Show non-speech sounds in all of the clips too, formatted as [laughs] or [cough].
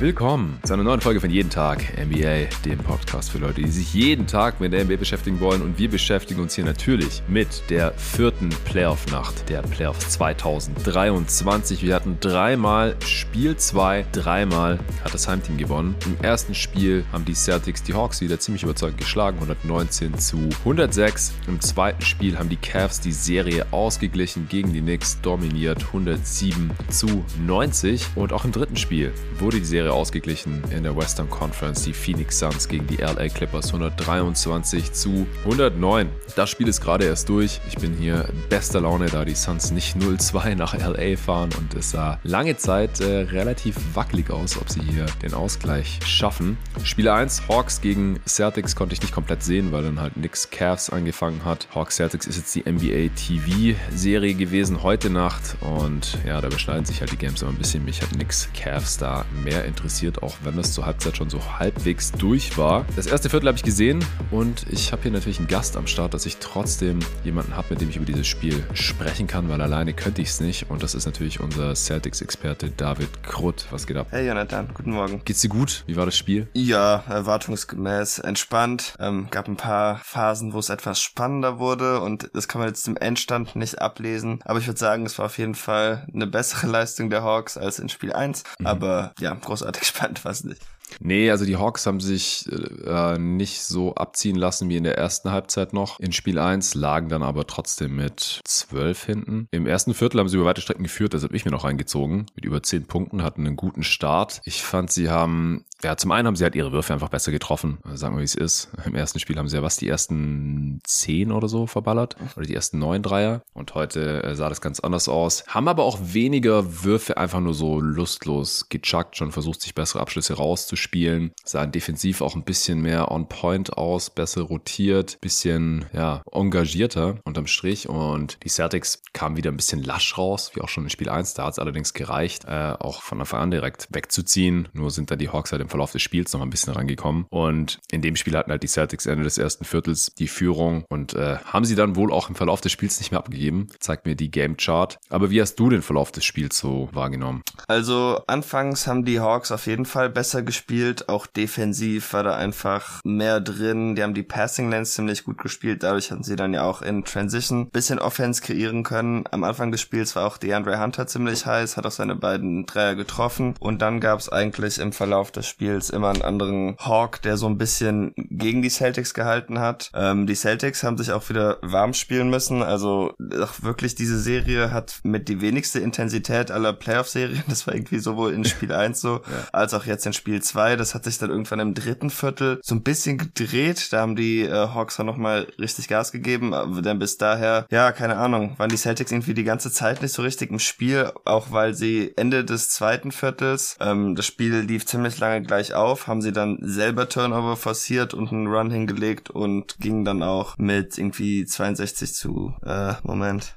Willkommen zu einer neuen Folge von Jeden Tag NBA, dem Podcast für Leute, die sich jeden Tag mit der NBA beschäftigen wollen. Und wir beschäftigen uns hier natürlich mit der vierten Playoff-Nacht der Playoffs 2023. Wir hatten dreimal Spiel 2, dreimal hat das Heimteam gewonnen. Im ersten Spiel haben die Celtics die Hawks wieder ziemlich überzeugend geschlagen, 119 zu 106. Im zweiten Spiel haben die Cavs die Serie ausgeglichen gegen die Knicks, dominiert 107 zu 90. Und auch im dritten Spiel wurde die Serie ausgeglichen in der Western Conference. Die Phoenix Suns gegen die LA Clippers 123 zu 109. Das Spiel ist gerade erst durch. Ich bin hier bester Laune, da die Suns nicht 0-2 nach LA fahren und es sah lange Zeit äh, relativ wackelig aus, ob sie hier den Ausgleich schaffen. Spiel 1, Hawks gegen Celtics konnte ich nicht komplett sehen, weil dann halt nix Cavs angefangen hat. Hawks Celtics ist jetzt die NBA TV Serie gewesen heute Nacht und ja, da beschneiden sich halt die Games immer ein bisschen. Mich hat nix Cavs da mehr interessiert interessiert, auch wenn das zur Halbzeit schon so halbwegs durch war. Das erste Viertel habe ich gesehen und ich habe hier natürlich einen Gast am Start, dass ich trotzdem jemanden habe, mit dem ich über dieses Spiel sprechen kann, weil alleine könnte ich es nicht. Und das ist natürlich unser Celtics-Experte David Krutt. Was geht ab? Hey Jonathan, guten Morgen. Geht's dir gut? Wie war das Spiel? Ja, erwartungsgemäß entspannt. Ähm, gab ein paar Phasen, wo es etwas spannender wurde und das kann man jetzt im Endstand nicht ablesen. Aber ich würde sagen, es war auf jeden Fall eine bessere [laughs] Leistung der Hawks als in Spiel 1. Mhm. Aber ja, großartig großartig spannend, was nicht. Nee, also die Hawks haben sich äh, nicht so abziehen lassen wie in der ersten Halbzeit noch. In Spiel 1 lagen dann aber trotzdem mit 12 hinten. Im ersten Viertel haben sie über weite Strecken geführt, das habe ich mir noch reingezogen. Mit über 10 Punkten, hatten einen guten Start. Ich fand, sie haben ja, zum einen haben sie halt ihre Würfe einfach besser getroffen. Also sagen wir, wie es ist. Im ersten Spiel haben sie ja was, die ersten zehn oder so verballert. Oder die ersten neun Dreier. Und heute äh, sah das ganz anders aus. Haben aber auch weniger Würfe einfach nur so lustlos gechuckt. Schon versucht, sich bessere Abschlüsse rauszuspielen. Sahen defensiv auch ein bisschen mehr on point aus. Besser rotiert. Bisschen, ja, engagierter unterm Strich. Und die Celtics kamen wieder ein bisschen lasch raus. Wie auch schon in Spiel 1. Da hat es allerdings gereicht, äh, auch von Anfang an direkt wegzuziehen. Nur sind da die Hawks halt im Verlauf des Spiels noch ein bisschen rangekommen. Und in dem Spiel hatten halt die Celtics Ende des ersten Viertels die Führung und äh, haben sie dann wohl auch im Verlauf des Spiels nicht mehr abgegeben. Zeigt mir die Game Chart. Aber wie hast du den Verlauf des Spiels so wahrgenommen? Also anfangs haben die Hawks auf jeden Fall besser gespielt. Auch defensiv war da einfach mehr drin. Die haben die Passing Lanes ziemlich gut gespielt. Dadurch hatten sie dann ja auch in Transition bisschen Offense kreieren können. Am Anfang des Spiels war auch DeAndre Hunter ziemlich heiß, hat auch seine beiden Dreier getroffen. Und dann gab es eigentlich im Verlauf des Spiels Spiels immer einen anderen Hawk, der so ein bisschen gegen die Celtics gehalten hat. Ähm, die Celtics haben sich auch wieder warm spielen müssen. Also ach, wirklich diese Serie hat mit die wenigste Intensität aller Playoff-Serien. [laughs] Das war irgendwie sowohl in Spiel 1 so, ja. als auch jetzt in Spiel 2. Das hat sich dann irgendwann im dritten Viertel so ein bisschen gedreht. Da haben die äh, Hawks dann nochmal richtig Gas gegeben. Aber dann bis daher, ja, keine Ahnung, waren die Celtics irgendwie die ganze Zeit nicht so richtig im Spiel, auch weil sie Ende des zweiten Viertels, ähm, das Spiel lief ziemlich lange gleich auf, haben sie dann selber Turnover forciert und einen Run hingelegt und gingen dann auch mit irgendwie 62 zu, äh, Moment.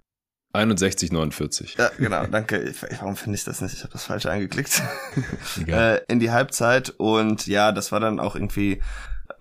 61, 49. Ja, [laughs] genau, danke. Warum finde ich das nicht? Ich habe das falsch angeklickt. [laughs] äh, in die Halbzeit und ja, das war dann auch irgendwie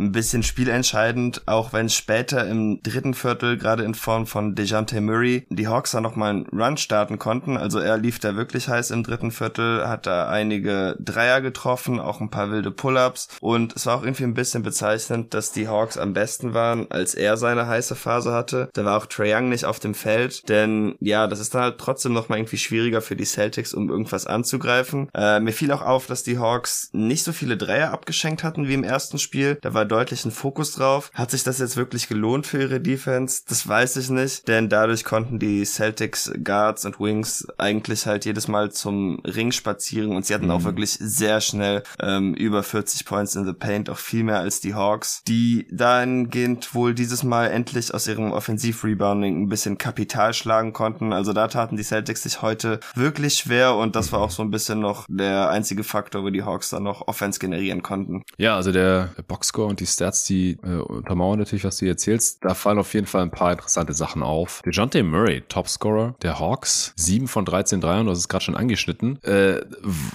ein bisschen spielentscheidend, auch wenn später im dritten Viertel, gerade in Form von DeJounte Murray, die Hawks da nochmal einen Run starten konnten. Also er lief da wirklich heiß im dritten Viertel, hat da einige Dreier getroffen, auch ein paar wilde Pull-Ups und es war auch irgendwie ein bisschen bezeichnend, dass die Hawks am besten waren, als er seine heiße Phase hatte. Da war auch Trae Young nicht auf dem Feld, denn ja, das ist dann halt trotzdem nochmal irgendwie schwieriger für die Celtics, um irgendwas anzugreifen. Äh, mir fiel auch auf, dass die Hawks nicht so viele Dreier abgeschenkt hatten wie im ersten Spiel. Da war deutlichen Fokus drauf. Hat sich das jetzt wirklich gelohnt für ihre Defense? Das weiß ich nicht, denn dadurch konnten die Celtics Guards und Wings eigentlich halt jedes Mal zum Ring spazieren und sie hatten mhm. auch wirklich sehr schnell ähm, über 40 Points in the Paint, auch viel mehr als die Hawks, die dahingehend wohl dieses Mal endlich aus ihrem Offensiv-Rebounding ein bisschen Kapital schlagen konnten. Also da taten die Celtics sich heute wirklich schwer und das war auch so ein bisschen noch der einzige Faktor, wo die Hawks dann noch Offense generieren konnten. Ja, also der Boxscore und die Stats, die äh, untermauern natürlich, was du erzählst. Da fallen auf jeden Fall ein paar interessante Sachen auf. DeJounte Murray, Topscorer der Hawks, 7 von 13 Dreiern, du hast es gerade schon angeschnitten. Äh,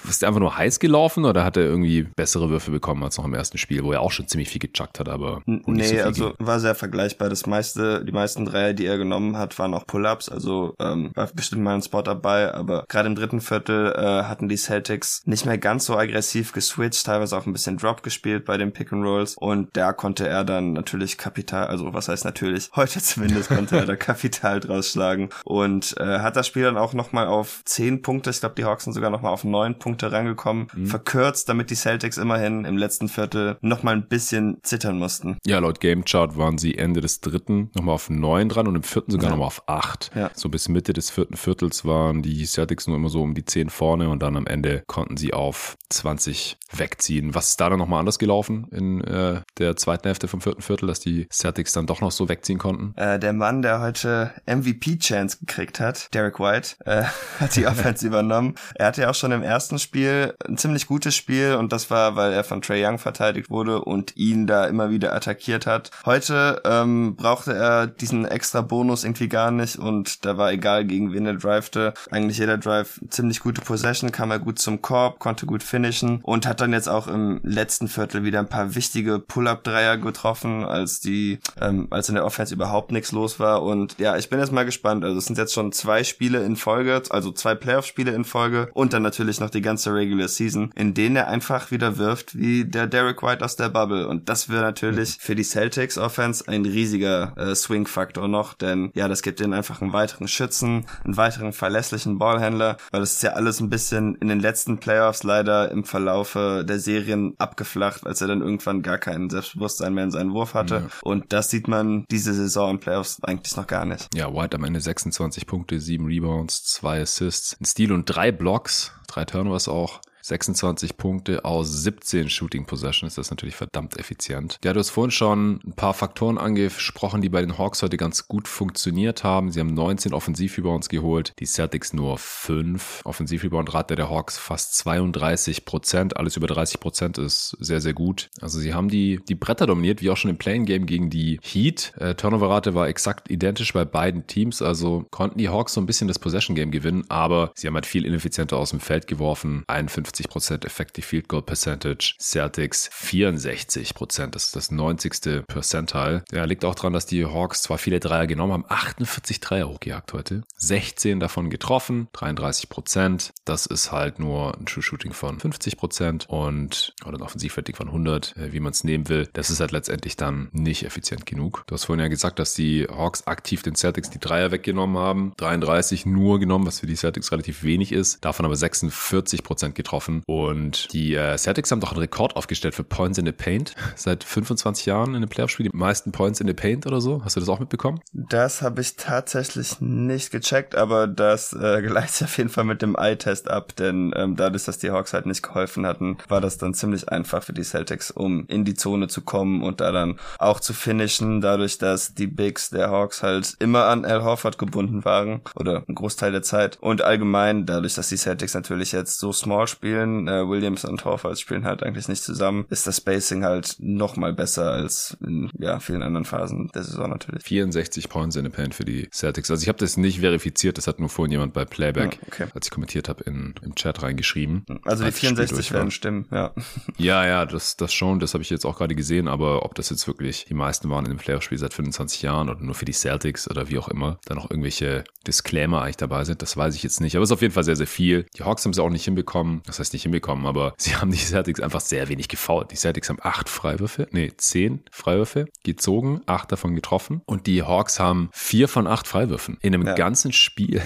ist der einfach nur heiß gelaufen oder hat er irgendwie bessere Würfe bekommen als noch im ersten Spiel, wo er auch schon ziemlich viel gechuckt hat, aber Nee, so also war sehr vergleichbar. Das meiste, die meisten Dreier, die er genommen hat, waren auch Pull-Ups, also ähm, war bestimmt mal ein Spot dabei, aber gerade im dritten Viertel äh, hatten die Celtics nicht mehr ganz so aggressiv geswitcht, teilweise auch ein bisschen Drop gespielt bei den Pick and Rolls und da konnte er dann natürlich Kapital, also was heißt natürlich, [laughs] heute zumindest konnte er da [laughs] Kapital draus schlagen und äh, hat das Spiel dann auch nochmal auf zehn Punkte, ich glaube die Hawks sind sogar nochmal auf neun Punkte rangekommen, mhm. verkürzt, damit die Celtics immerhin im letzten Viertel nochmal ein bisschen zittern mussten. Ja, laut Game Chart waren sie Ende des dritten nochmal auf neun dran und im vierten sogar ja. nochmal auf acht. Ja. So bis Mitte des vierten Viertels waren die Celtics nur immer so um die zehn vorne und dann am Ende konnten sie auf 20 wegziehen. Was ist da dann nochmal anders gelaufen in äh, der zweiten Hälfte vom vierten Viertel, dass die Celtics dann doch noch so wegziehen konnten? Äh, der Mann, der heute MVP-Chance gekriegt hat, Derek White, äh, [laughs] hat die [laughs] Offense übernommen. Er hatte ja auch schon im ersten Spiel ein ziemlich gutes Spiel und das war, weil er von Trey Young verteidigt wurde und ihn da immer wieder attackiert hat. Heute ähm, brauchte er diesen extra Bonus irgendwie gar nicht und da war egal, gegen wen er drivete. Eigentlich jeder Drive ziemlich gute Possession, kam er gut zum Korb, konnte gut finishen und hat dann jetzt auch im letzten Viertel wieder ein paar wichtige Pull-Up-Dreier getroffen, als die, ähm, als in der Offense überhaupt nichts los war. Und ja, ich bin jetzt mal gespannt. Also es sind jetzt schon zwei Spiele in Folge, also zwei Playoff-Spiele in Folge und dann natürlich noch die ganze Regular Season, in denen er einfach wieder wirft wie der Derek White aus der Bubble. Und das wäre natürlich für die Celtics Offense ein riesiger äh, Swing-Faktor noch, denn ja, das gibt ihnen einfach einen weiteren Schützen, einen weiteren verlässlichen Ballhändler, weil das ist ja alles ein bisschen in den letzten Playoffs leider im Verlaufe der Serien abgeflacht, als er dann irgendwann gar kein Selbstbewusstsein mehr in seinen Wurf hatte. Ja. Und das sieht man diese Saison im Playoffs eigentlich noch gar nicht. Ja, White am Ende 26 Punkte, 7 Rebounds, 2 Assists, ein Stil und drei Blocks, drei Turnovers auch. 26 Punkte aus 17 Shooting Possessions. Das ist natürlich verdammt effizient. Ja, du hast vorhin schon ein paar Faktoren angesprochen, die bei den Hawks heute ganz gut funktioniert haben. Sie haben 19 Offensivrebounds geholt, die Celtics nur 5. Offensivrebound-Rate der Hawks fast 32 Prozent. Alles über 30 Prozent ist sehr, sehr gut. Also sie haben die, die Bretter dominiert, wie auch schon im Playing-Game gegen die Heat. Äh, Turnover-Rate war exakt identisch bei beiden Teams. Also konnten die Hawks so ein bisschen das Possession-Game gewinnen, aber sie haben halt viel ineffizienter aus dem Feld geworfen. 51 50% Effective Field Goal Percentage. Celtics 64%. Das ist das 90. Percentile. Ja, liegt auch daran, dass die Hawks zwar viele Dreier genommen haben, 48 Dreier hochgejagt heute. 16 davon getroffen, 33%. Das ist halt nur ein True Shooting von 50% und oder ein Offensivrating von 100, äh, wie man es nehmen will. Das ist halt letztendlich dann nicht effizient genug. Du hast vorhin ja gesagt, dass die Hawks aktiv den Celtics die Dreier weggenommen haben. 33 nur genommen, was für die Celtics relativ wenig ist. Davon aber 46% getroffen getroffen. Und die äh, Celtics haben doch einen Rekord aufgestellt für Points in the Paint. [laughs] Seit 25 Jahren in einem Playoff-Spiel die meisten Points in the Paint oder so. Hast du das auch mitbekommen? Das habe ich tatsächlich nicht gecheckt, aber das äh, gleicht auf jeden Fall mit dem Eye-Test ab, denn ähm, dadurch, dass die Hawks halt nicht geholfen hatten, war das dann ziemlich einfach für die Celtics, um in die Zone zu kommen und da dann auch zu finishen, dadurch, dass die Bigs der Hawks halt immer an Al Horford gebunden waren oder ein Großteil der Zeit und allgemein dadurch, dass die Celtics natürlich jetzt so small spielen, spielen. Äh, Williams und Horford spielen halt eigentlich nicht zusammen. Ist das Spacing halt noch mal besser als in ja, vielen anderen Phasen der Saison natürlich. 64 Points in the Paint für die Celtics. Also ich habe das nicht verifiziert, das hat nur vorhin jemand bei Playback, ja, okay. als ich kommentiert habe, in, im Chat reingeschrieben. Also die 64 werden stimmen, ja. Ja, ja, das, das schon, das habe ich jetzt auch gerade gesehen, aber ob das jetzt wirklich die meisten waren in dem Playoff-Spiel seit 25 Jahren oder nur für die Celtics oder wie auch immer, da noch irgendwelche Disclaimer eigentlich dabei sind, das weiß ich jetzt nicht. Aber es ist auf jeden Fall sehr, sehr viel. Die Hawks haben es auch nicht hinbekommen. Das heißt, nicht hinbekommen, aber [laughs] sie haben die Celtics einfach sehr wenig gefault. Die Celtics haben acht Freiwürfe, nee, zehn Freiwürfe gezogen, acht davon getroffen und die Hawks haben vier von acht Freiwürfen in einem ja. ganzen Spiel.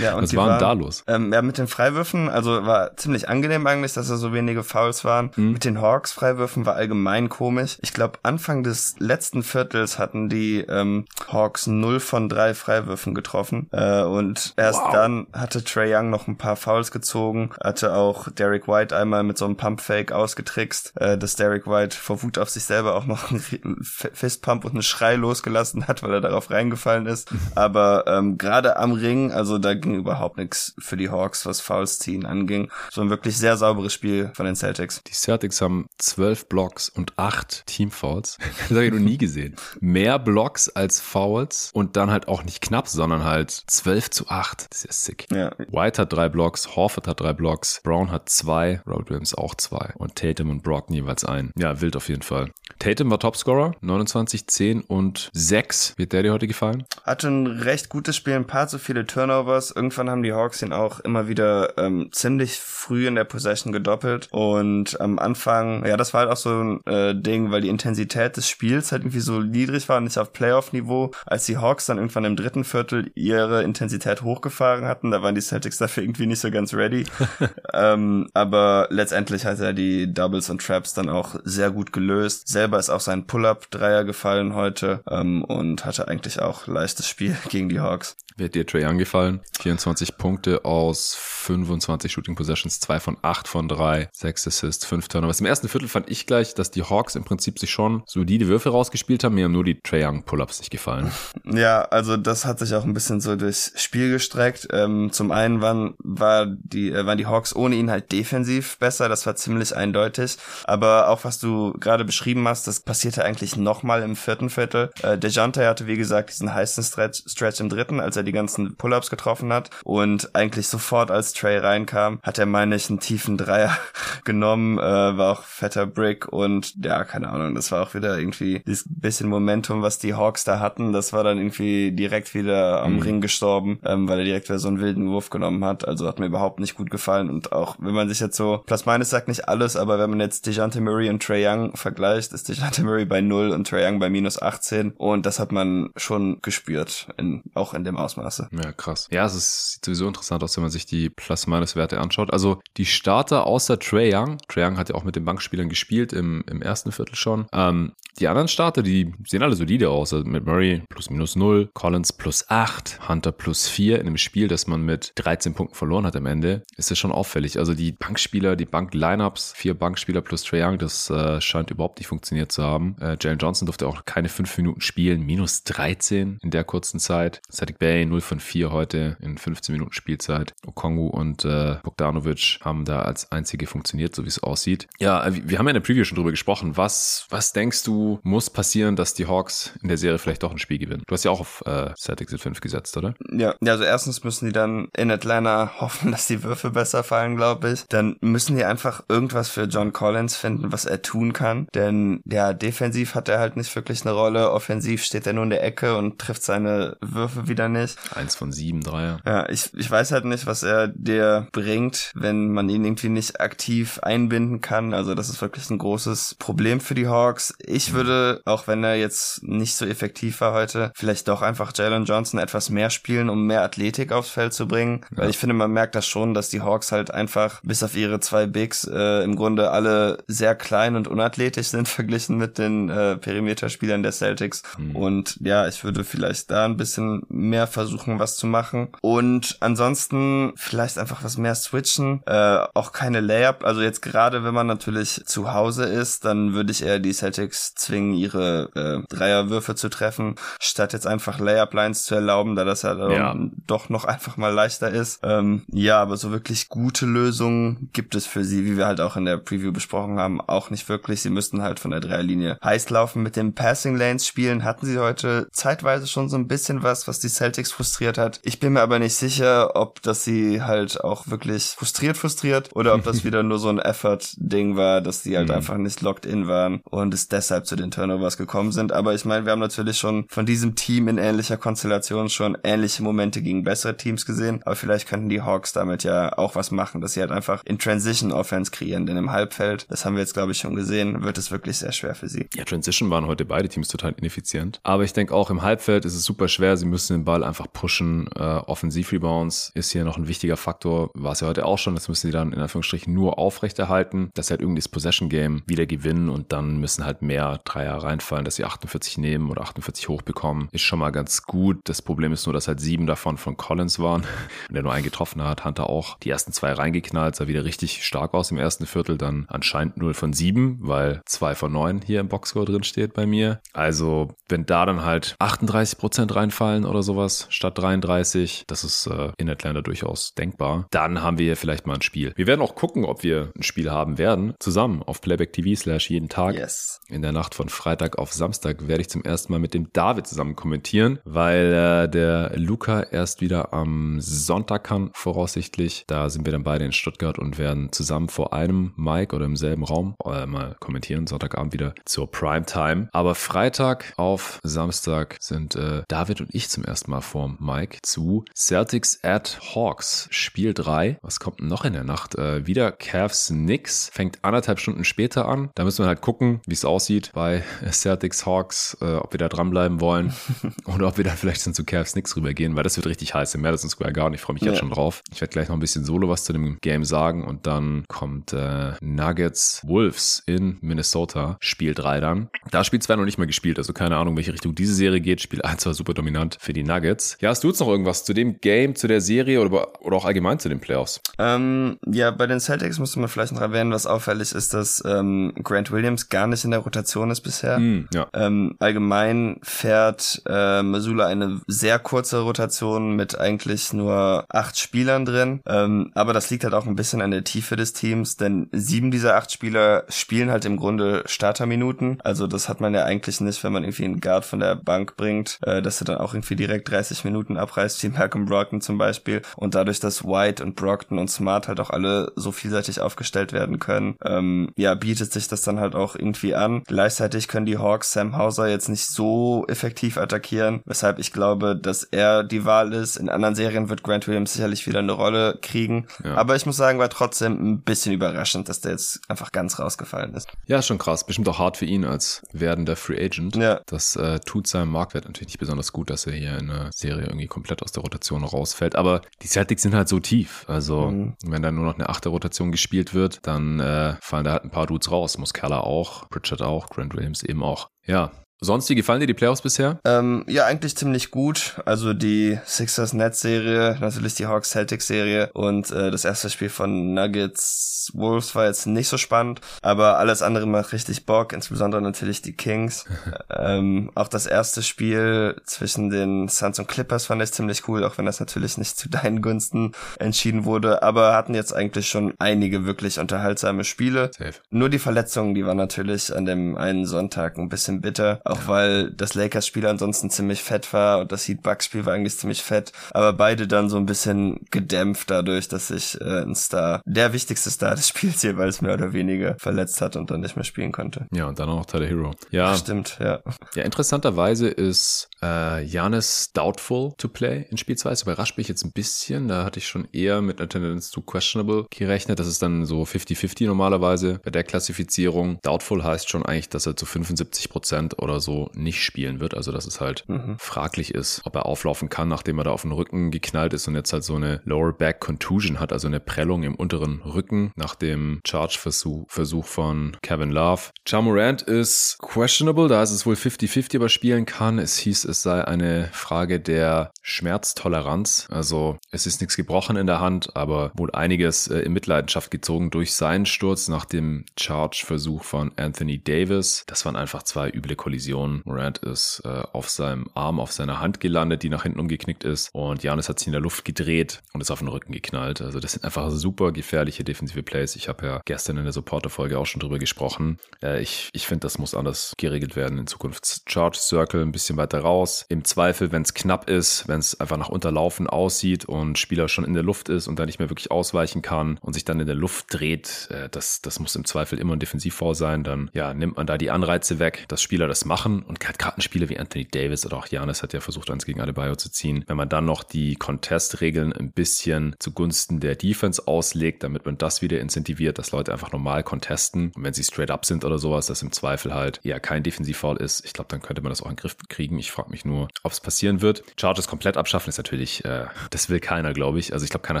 Ja, [laughs] und Was war denn da los? Ähm, ja, mit den Freiwürfen, also war ziemlich angenehm eigentlich, dass da so wenige Fouls waren. Mhm. Mit den Hawks Freiwürfen war allgemein komisch. Ich glaube, Anfang des letzten Viertels hatten die ähm, Hawks 0 von drei Freiwürfen getroffen äh, und erst wow. dann hatte Trey Young noch ein paar Fouls gezogen, hatte auch Derek White einmal mit so einem Pump-Fake ausgetrickst, äh, dass Derek White vor Wut auf sich selber auch noch einen Fistpump und einen Schrei losgelassen hat, weil er darauf reingefallen ist. [laughs] Aber ähm, gerade am Ring, also da ging überhaupt nichts für die Hawks, was Fouls ziehen anging. So ein wirklich sehr sauberes Spiel von den Celtics. Die Celtics haben zwölf Blocks und acht Team-Fouls. [laughs] Das habe ich noch nie gesehen. Mehr Blocks als Fouls und dann halt auch nicht knapp, sondern halt 12 zu 8. Das ist ja sick. Ja. White hat drei Blocks, Horford hat drei Blocks, Brown hat zwei, Robert Williams auch zwei und Tatum und Brockton jeweils ein. Ja, wild auf jeden Fall. Tatum war Topscorer, 29, 10 und 6. Wird der dir heute gefallen? Hatte ein recht gutes Spiel, ein paar zu viele Turnovers. Irgendwann haben die Hawks ihn auch immer wieder ähm, ziemlich früh in der Possession gedoppelt und am Anfang, ja, das war halt auch so ein äh, Ding, weil die Intensität des Spiels halt irgendwie so niedrig war, nicht auf Playoff-Niveau. Als die Hawks dann irgendwann im dritten Viertel ihre Intensität hochgefahren hatten, da waren die Celtics dafür irgendwie nicht so ganz ready. [laughs] ähm, aber letztendlich hat er die Doubles und Traps dann auch sehr gut gelöst. Selber ist auch sein Pull-Up-Dreier gefallen heute ähm, und hatte eigentlich auch leichtes Spiel [laughs] gegen die Hawks. Hat dir Trey angefallen? 24 Punkte aus 25 Shooting Possessions, 2 von 8 von 3, 6 Assists, 5 Turnovers. Im ersten Viertel fand ich gleich, dass die Hawks im Prinzip sich schon solide Würfe rausgespielt haben. Mir haben nur die Trey Young Pull-Ups nicht gefallen. [laughs] Ja, also das hat sich auch ein bisschen so durchs Spiel gestreckt. Ähm, zum einen waren, war die, äh, waren die Hawks ohne ihn halt defensiv besser. Das war ziemlich eindeutig. Aber auch was du gerade beschrieben hast, das passierte eigentlich nochmal im vierten Viertel. Äh, DeJounte hatte, wie gesagt, diesen heißen Stretch, Stretch im dritten, als er die ganzen Pull-Ups getroffen hat. Und eigentlich sofort, als Trey reinkam, hat er, meine ich, einen tiefen Dreier [laughs] genommen, äh, war auch fetter Brick und ja, keine Ahnung, das war auch wieder irgendwie dieses bisschen Momentum, was die Hawks da hatten. Das war dann irgendwie direkt wieder am mhm. Ring gestorben, ähm, weil er direkt wieder so einen wilden Wurf genommen hat. Also hat mir überhaupt nicht gut gefallen. Und auch wenn man sich jetzt so, plus minus sagt nicht alles, aber wenn man jetzt DeJounte Murray und Trey Young vergleicht, ist DeJounte Murray bei 0 und Trey Young bei minus 18. Und das hat man schon gespürt, in, auch in dem Ausmaße. Ja, krass. Ja, es ist, sieht sowieso interessant aus, wenn man sich die Plus-Minus-Werte anschaut. Also die Starter außer Trey Young, Trey Young hat ja auch mit den Bankspielern gespielt im, im ersten Viertel schon. Ähm, die anderen Starter, die sehen alle solide aus. Also mit Murray plus minus 0, Collins plus 8, Hunter plus 4 in einem Spiel, das man mit 13 Punkten verloren hat am Ende, ist das schon auffällig. Also die Bankspieler, die Bank-Lineups, vier Bankspieler plus Trey Young, das äh, scheint überhaupt nicht funktioniert zu haben. Äh, Jalen Johnson durfte auch keine 5 Minuten spielen, minus 13 in der kurzen Zeit. Static Bay 0 von 4 heute in 15 Minuten Spielzeit. Okongu und äh, Bogdanovic haben da als einzige funktioniert, so wie es aussieht. Ja, wir haben ja in der Preview schon drüber gesprochen. Was, was denkst du, muss passieren, dass die Hawks in der Serie vielleicht doch ein Spiel gewinnen? Du hast ja auch auf äh, Celtics in 5 gesetzt, oder? Ja, also erstens müssen die dann in Atlanta [laughs] hoffen, dass die Würfe besser fallen, glaube ich. Dann müssen die einfach irgendwas für John Collins finden, was er tun kann. Denn ja, defensiv hat er halt nicht wirklich eine Rolle. Offensiv steht er nur in der Ecke und trifft seine Würfe wieder nicht. Eins von sieben Dreier. Ja, ich, ich weiß halt nicht, was er dir bringt, wenn man ihn irgendwie nicht aktiv einbinden kann. Also das ist wirklich ein großes Problem für die Hawks. Ich mhm. würde, auch wenn er jetzt nicht so effektiv war heute, vielleicht doch einfach Jalen Johnson etwas mehr spielen, um mehr Athletik aufs Feld zu bringen. Ja. Weil ich finde, man merkt das schon, dass die Hawks halt einfach bis auf ihre zwei Bigs äh, im Grunde alle sehr klein und unathletisch sind [laughs] verglichen mit den äh, Perimeterspielern der Celtics. Mhm. Und ja, ich würde vielleicht da ein bisschen mehr versuchen, was zu machen. Und ansonsten vielleicht einfach was mehr switchen. Äh, auch keine Layup. Also jetzt gerade, wenn man natürlich zu Hause ist, dann würde ich eher die Celtics zwingen, ihre äh, Dreierwürfe zu treffen, statt jetzt einfach Layup-Lines zu erlauben, da das ja, ja. doch noch [laughs] einfach mal leichter ist. Ähm, ja, aber so wirklich gute Lösungen gibt es für sie, wie wir halt auch in der Preview besprochen haben, auch nicht wirklich. Sie müssten halt von der Dreierlinie heiß laufen. Mit dem Passing Lanes spielen hatten sie heute zeitweise schon so ein bisschen was, was die Celtics frustriert hat. Ich bin mir aber nicht sicher, ob das sie halt auch wirklich frustriert frustriert oder ob das [laughs] wieder nur so ein Effort-Ding war, dass die halt mhm. einfach nicht locked in waren und es deshalb zu den Turnovers gekommen sind. Aber ich meine, wir haben natürlich schon von diesem Team in ähnlicher Konstellation schon ähnliche Momente gegen bessere Teams gesehen. Aber vielleicht könnten die Hawks damit ja auch was machen, dass sie halt einfach in Transition Offense kreieren. Denn im Halbfeld, das haben wir jetzt glaube ich schon gesehen, wird es wirklich sehr schwer für sie. Ja, Transition waren heute beide Teams total ineffizient. Aber ich denke auch im Halbfeld ist es super schwer. Sie müssen den Ball einfach einfach pushen. Äh, Offensiv-Rebounds ist hier noch ein wichtiger Faktor. War es ja heute auch schon. Das müssen sie dann in Anführungsstrichen nur aufrechterhalten, dass sie halt irgendwie das Possession-Game wieder gewinnen und dann müssen halt mehr Dreier reinfallen, dass sie 48 nehmen oder 48 hochbekommen. Ist schon mal ganz gut. Das Problem ist nur, dass halt sieben davon von Collins waren, [laughs] der nur einen getroffen hat. Hunter auch die ersten zwei reingeknallt, sah wieder richtig stark aus im ersten Viertel. Dann anscheinend 0 von 7, weil 2 von 9 hier im Boxscore drin steht bei mir. Also, wenn da dann halt 38 Prozent reinfallen oder sowas statt 33, das ist äh, in Atlanta durchaus denkbar, dann haben wir hier vielleicht mal ein Spiel. Wir werden auch gucken, ob wir ein Spiel haben werden, zusammen auf Playback TV slash jeden Tag. Yes. In der Nacht von Freitag auf Samstag werde ich zum ersten Mal mit dem David zusammen kommentieren, weil äh, der Luca erst wieder am Sonntag kann, voraussichtlich. Da sind wir dann beide in Stuttgart und werden zusammen vor einem Mic oder im selben Raum äh, mal kommentieren. Sonntagabend wieder zur Primetime. Aber Freitag auf Samstag sind äh, David und ich zum ersten Mal vor Mike zu Celtics at Hawks. Spiel 3. Was kommt noch in der Nacht? Äh, wieder Cavs Knicks. Fängt anderthalb Stunden später an. Da müssen wir halt gucken, wie es aussieht bei [laughs] Celtics Hawks, äh, ob wir da dranbleiben wollen [laughs] oder ob wir dann vielleicht dann zu Cavs Knicks rübergehen, weil das wird richtig heiß im Madison Square Garden. Ich freue mich ja. jetzt schon drauf. Ich werde gleich noch ein bisschen Solo was zu dem Game sagen und dann kommt äh, Nuggets Wolves in Minnesota. Spiel 3 dann. Da Spiel 2 noch nicht mal gespielt, also keine Ahnung, welche Richtung diese Serie geht. Spiel 1 war super dominant für die Nuggets. Ja, hast du jetzt noch irgendwas zu dem Game, zu der Serie oder, oder auch allgemein zu den Playoffs? Ähm, ja, bei den Celtics musste man vielleicht noch erwähnen, was auffällig ist, dass ähm, Grant Williams gar nicht in der Rotation ist bisher. Mm, ja. ähm, allgemein fährt äh, Missoula eine sehr kurze Rotation mit eigentlich nur acht Spielern drin. Ähm, aber das liegt halt auch ein bisschen an der Tiefe des Teams, denn sieben dieser acht Spieler spielen halt im Grunde Starterminuten. Also das hat man ja eigentlich nicht, wenn man irgendwie einen Guard von der Bank bringt, äh, dass er dann auch irgendwie direkt 30 Minuten abreißt, wie Malcolm Brockton zum Beispiel. Und dadurch, dass White und Brockton und Smart halt auch alle so vielseitig aufgestellt werden können, ähm, ja, bietet sich das dann halt auch irgendwie an. Gleichzeitig können die Hawks Sam Hauser jetzt nicht so effektiv attackieren, weshalb ich glaube, dass er die Wahl ist. In anderen Serien wird Grant Williams sicherlich wieder eine Rolle kriegen. Ja. Aber ich muss sagen, war trotzdem ein bisschen überraschend, dass der jetzt einfach ganz rausgefallen ist. Ja, schon krass. Bestimmt auch hart für ihn als werdender Free Agent. Ja. Das äh, tut seinem Marktwert natürlich nicht besonders gut, dass er hier in der Serie irgendwie komplett aus der Rotation rausfällt. Aber die Celtics sind halt so tief. Also, mhm. wenn da nur noch eine achte Rotation gespielt wird, dann äh, fallen da halt ein paar Dudes raus. Muscala auch, Pritchard auch, Grant Williams eben auch. Ja, Sonst, wie gefallen dir die Playoffs bisher? Ähm, ja, eigentlich ziemlich gut. Also die Sixers Nets Serie, natürlich die Hawks Celtics Serie und äh, das erste Spiel von Nuggets Wolves war jetzt nicht so spannend, aber alles andere macht richtig Bock, insbesondere natürlich die Kings. [laughs] ähm, auch das erste Spiel zwischen den Suns und Clippers fand ich ziemlich cool, auch wenn das natürlich nicht zu deinen Gunsten entschieden wurde, aber hatten jetzt eigentlich schon einige wirklich unterhaltsame Spiele. Safe. Nur die Verletzungen, die waren natürlich an dem einen Sonntag ein bisschen bitter auch weil das Lakers-Spiel ansonsten ziemlich fett war und das Heat-Bucks-Spiel war eigentlich ziemlich fett, aber beide dann so ein bisschen gedämpft dadurch, dass sich äh, ein Star, der wichtigste Star des Spiels jeweils mehr oder weniger verletzt hat und dann nicht mehr spielen konnte. Ja, und dann auch noch Tyler Hero. Ja, stimmt, ja. Ja, interessanterweise ist äh, Janis doubtful to play in Spiel 2. Das überrascht mich jetzt ein bisschen. Da hatte ich schon eher mit einer Tendenz zu questionable gerechnet. Das ist dann so 50-50 normalerweise bei der Klassifizierung. Doubtful heißt schon eigentlich, dass er zu 75 Prozent oder so nicht spielen wird. Also dass es halt mhm. fraglich ist, ob er auflaufen kann, nachdem er da auf den Rücken geknallt ist und jetzt halt so eine Lower Back Contusion hat, also eine Prellung im unteren Rücken nach dem Charge-Versuch Versuch von Kevin Love. Jamorant ist questionable, da ist es wohl 50-50, aber spielen kann. Es hieß, es sei eine Frage der Schmerztoleranz. Also es ist nichts gebrochen in der Hand, aber wohl einiges äh, in Mitleidenschaft gezogen durch seinen Sturz nach dem Charge-Versuch von Anthony Davis. Das waren einfach zwei üble Kollisionen. Morant ist äh, auf seinem Arm, auf seiner Hand gelandet, die nach hinten umgeknickt ist und Janis hat sich in der Luft gedreht und ist auf den Rücken geknallt. Also das sind einfach super gefährliche defensive Plays. Ich habe ja gestern in der Supporter-Folge auch schon drüber gesprochen. Äh, ich ich finde, das muss anders geregelt werden in Zukunft. Charge Circle ein bisschen weiter raus. Im Zweifel, wenn es knapp ist, wenn es einfach nach Unterlaufen aussieht und Spieler schon in der Luft ist und da nicht mehr wirklich ausweichen kann und sich dann in der Luft dreht, äh, das, das muss im Zweifel immer ein Defensivfoul sein. Dann ja, nimmt man da die Anreize weg, dass Spieler das machen und gerade ein Spieler wie Anthony Davis oder auch Janis hat ja versucht, eins gegen Adebayo zu ziehen. Wenn man dann noch die Contest-Regeln ein bisschen zugunsten der Defense auslegt, damit man das wieder incentiviert, dass Leute einfach normal contesten und wenn sie straight up sind oder sowas, dass im Zweifel halt eher kein Defensivfoul ist, ich glaube, dann könnte man das auch in den Griff kriegen. Ich frage mich nur, ob es passieren wird. Chargers komplett abschaffen ist natürlich, äh, das will keiner, glaube ich. Also ich glaube, keiner,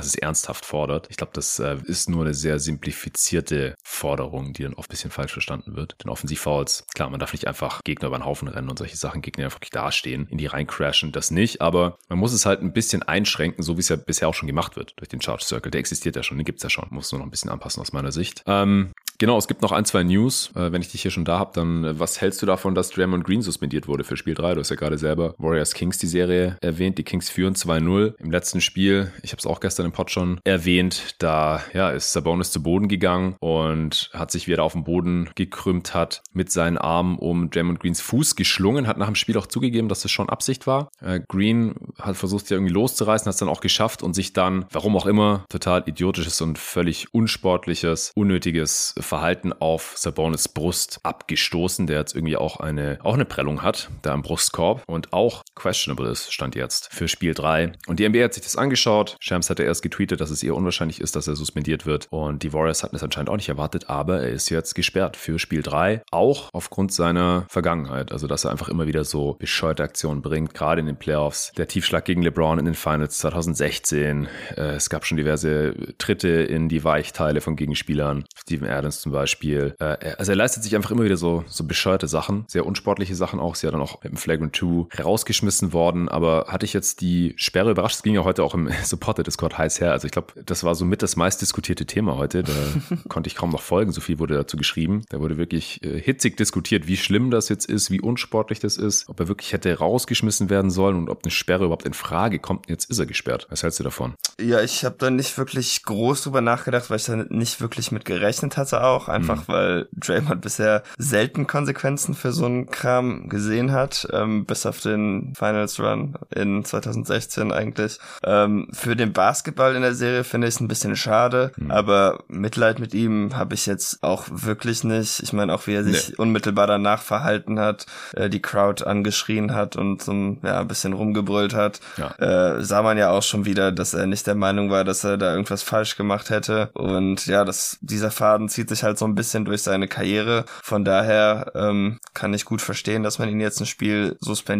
dass es ernsthaft fordert. Ich glaube, das äh, ist nur eine sehr simplifizierte Forderung, die dann oft ein bisschen falsch verstanden wird. Denn Offensivfouls, klar, man darf nicht einfach Gegner über den Haufen rennen und solche Sachen, Gegner einfach dastehen, in die reincrashen, das nicht. Aber man muss es halt ein bisschen einschränken, so wie es ja bisher auch schon gemacht wird durch den Charge Circle. Der existiert ja schon, den gibt's ja schon. Muss nur noch ein bisschen anpassen aus meiner Sicht. Ähm, Genau, es gibt noch ein, zwei News. Äh, wenn ich dich hier schon da habe, dann äh, was hältst du davon, dass Draymond Green suspendiert wurde für Spiel 3? Du hast ja gerade selber Warriors Kings die Serie erwähnt. Die Kings führen 2-0 im letzten Spiel. Ich habe es auch gestern im Pod schon erwähnt. Da ja, ist Sabonis zu Boden gegangen und hat sich wieder auf den Boden gekrümmt, hat mit seinen Armen um Draymond Greens Fuß geschlungen, hat nach dem Spiel auch zugegeben, dass das schon Absicht war. Äh, Green hat versucht, sie irgendwie loszureißen, hat es dann auch geschafft und sich dann, warum auch immer, total idiotisches und völlig unsportliches, unnötiges Verhalten auf Sabonis Brust abgestoßen, der jetzt irgendwie auch eine, auch eine Prellung hat, da im Brustkorb und auch questionable ist, stand jetzt für Spiel 3. Und die NBA hat sich das angeschaut. Shams hatte erst getweetet, dass es eher unwahrscheinlich ist, dass er suspendiert wird. Und die Warriors hatten es anscheinend auch nicht erwartet, aber er ist jetzt gesperrt für Spiel 3, auch aufgrund seiner Vergangenheit. Also, dass er einfach immer wieder so bescheuerte Aktionen bringt, gerade in den Playoffs. Der Tiefschlag gegen LeBron in den Finals 2016. Äh, es gab schon diverse Tritte in die Weichteile von Gegenspielern. Steven Adams zum Beispiel. Äh, also er leistet sich einfach immer wieder so, so bescheuerte Sachen, sehr unsportliche Sachen auch. Ist ja dann auch mit dem Flagrant 2 herausgeschmissen worden. Aber hatte ich jetzt die Sperre überrascht? Es ging ja heute auch im [laughs] Supporter-Discord heiß her. Also ich glaube, das war so mit das meistdiskutierte Thema heute. Da [laughs] konnte ich kaum noch folgen. So viel wurde dazu geschrieben. Da wurde wirklich äh, hitzig diskutiert, wie schlimm das jetzt ist, wie unsportlich das ist, ob er wirklich hätte rausgeschmissen werden sollen und ob eine Sperre überhaupt in Frage kommt. Jetzt ist er gesperrt. Was hältst du davon? Ja, ich habe da nicht wirklich groß drüber nachgedacht, weil ich da nicht wirklich mit gerechnet hatte auch. Einfach mhm. weil Draymond bisher selten Konsequenzen für so einen Kram gesehen hat, ähm, bis auf den Finals Run in 2016 eigentlich. Ähm, für den Basketball in der Serie finde ich es ein bisschen schade, mhm. aber Mitleid mit ihm habe ich jetzt auch wirklich nicht. Ich meine auch, wie er sich nee. unmittelbar danach verhalten hat, äh, die Crowd angeschrien hat und so ja, ein bisschen rumgebrüllt hat, ja. äh, sah man ja auch schon wieder, dass er nicht der Meinung war, dass er da irgendwas falsch gemacht hätte. Und ja, das, dieser Faden zieht sich halt so ein bisschen durch seine Karriere. Von daher ähm, kann ich gut verstehen, dass man ihn jetzt ein Spiel suspendiert.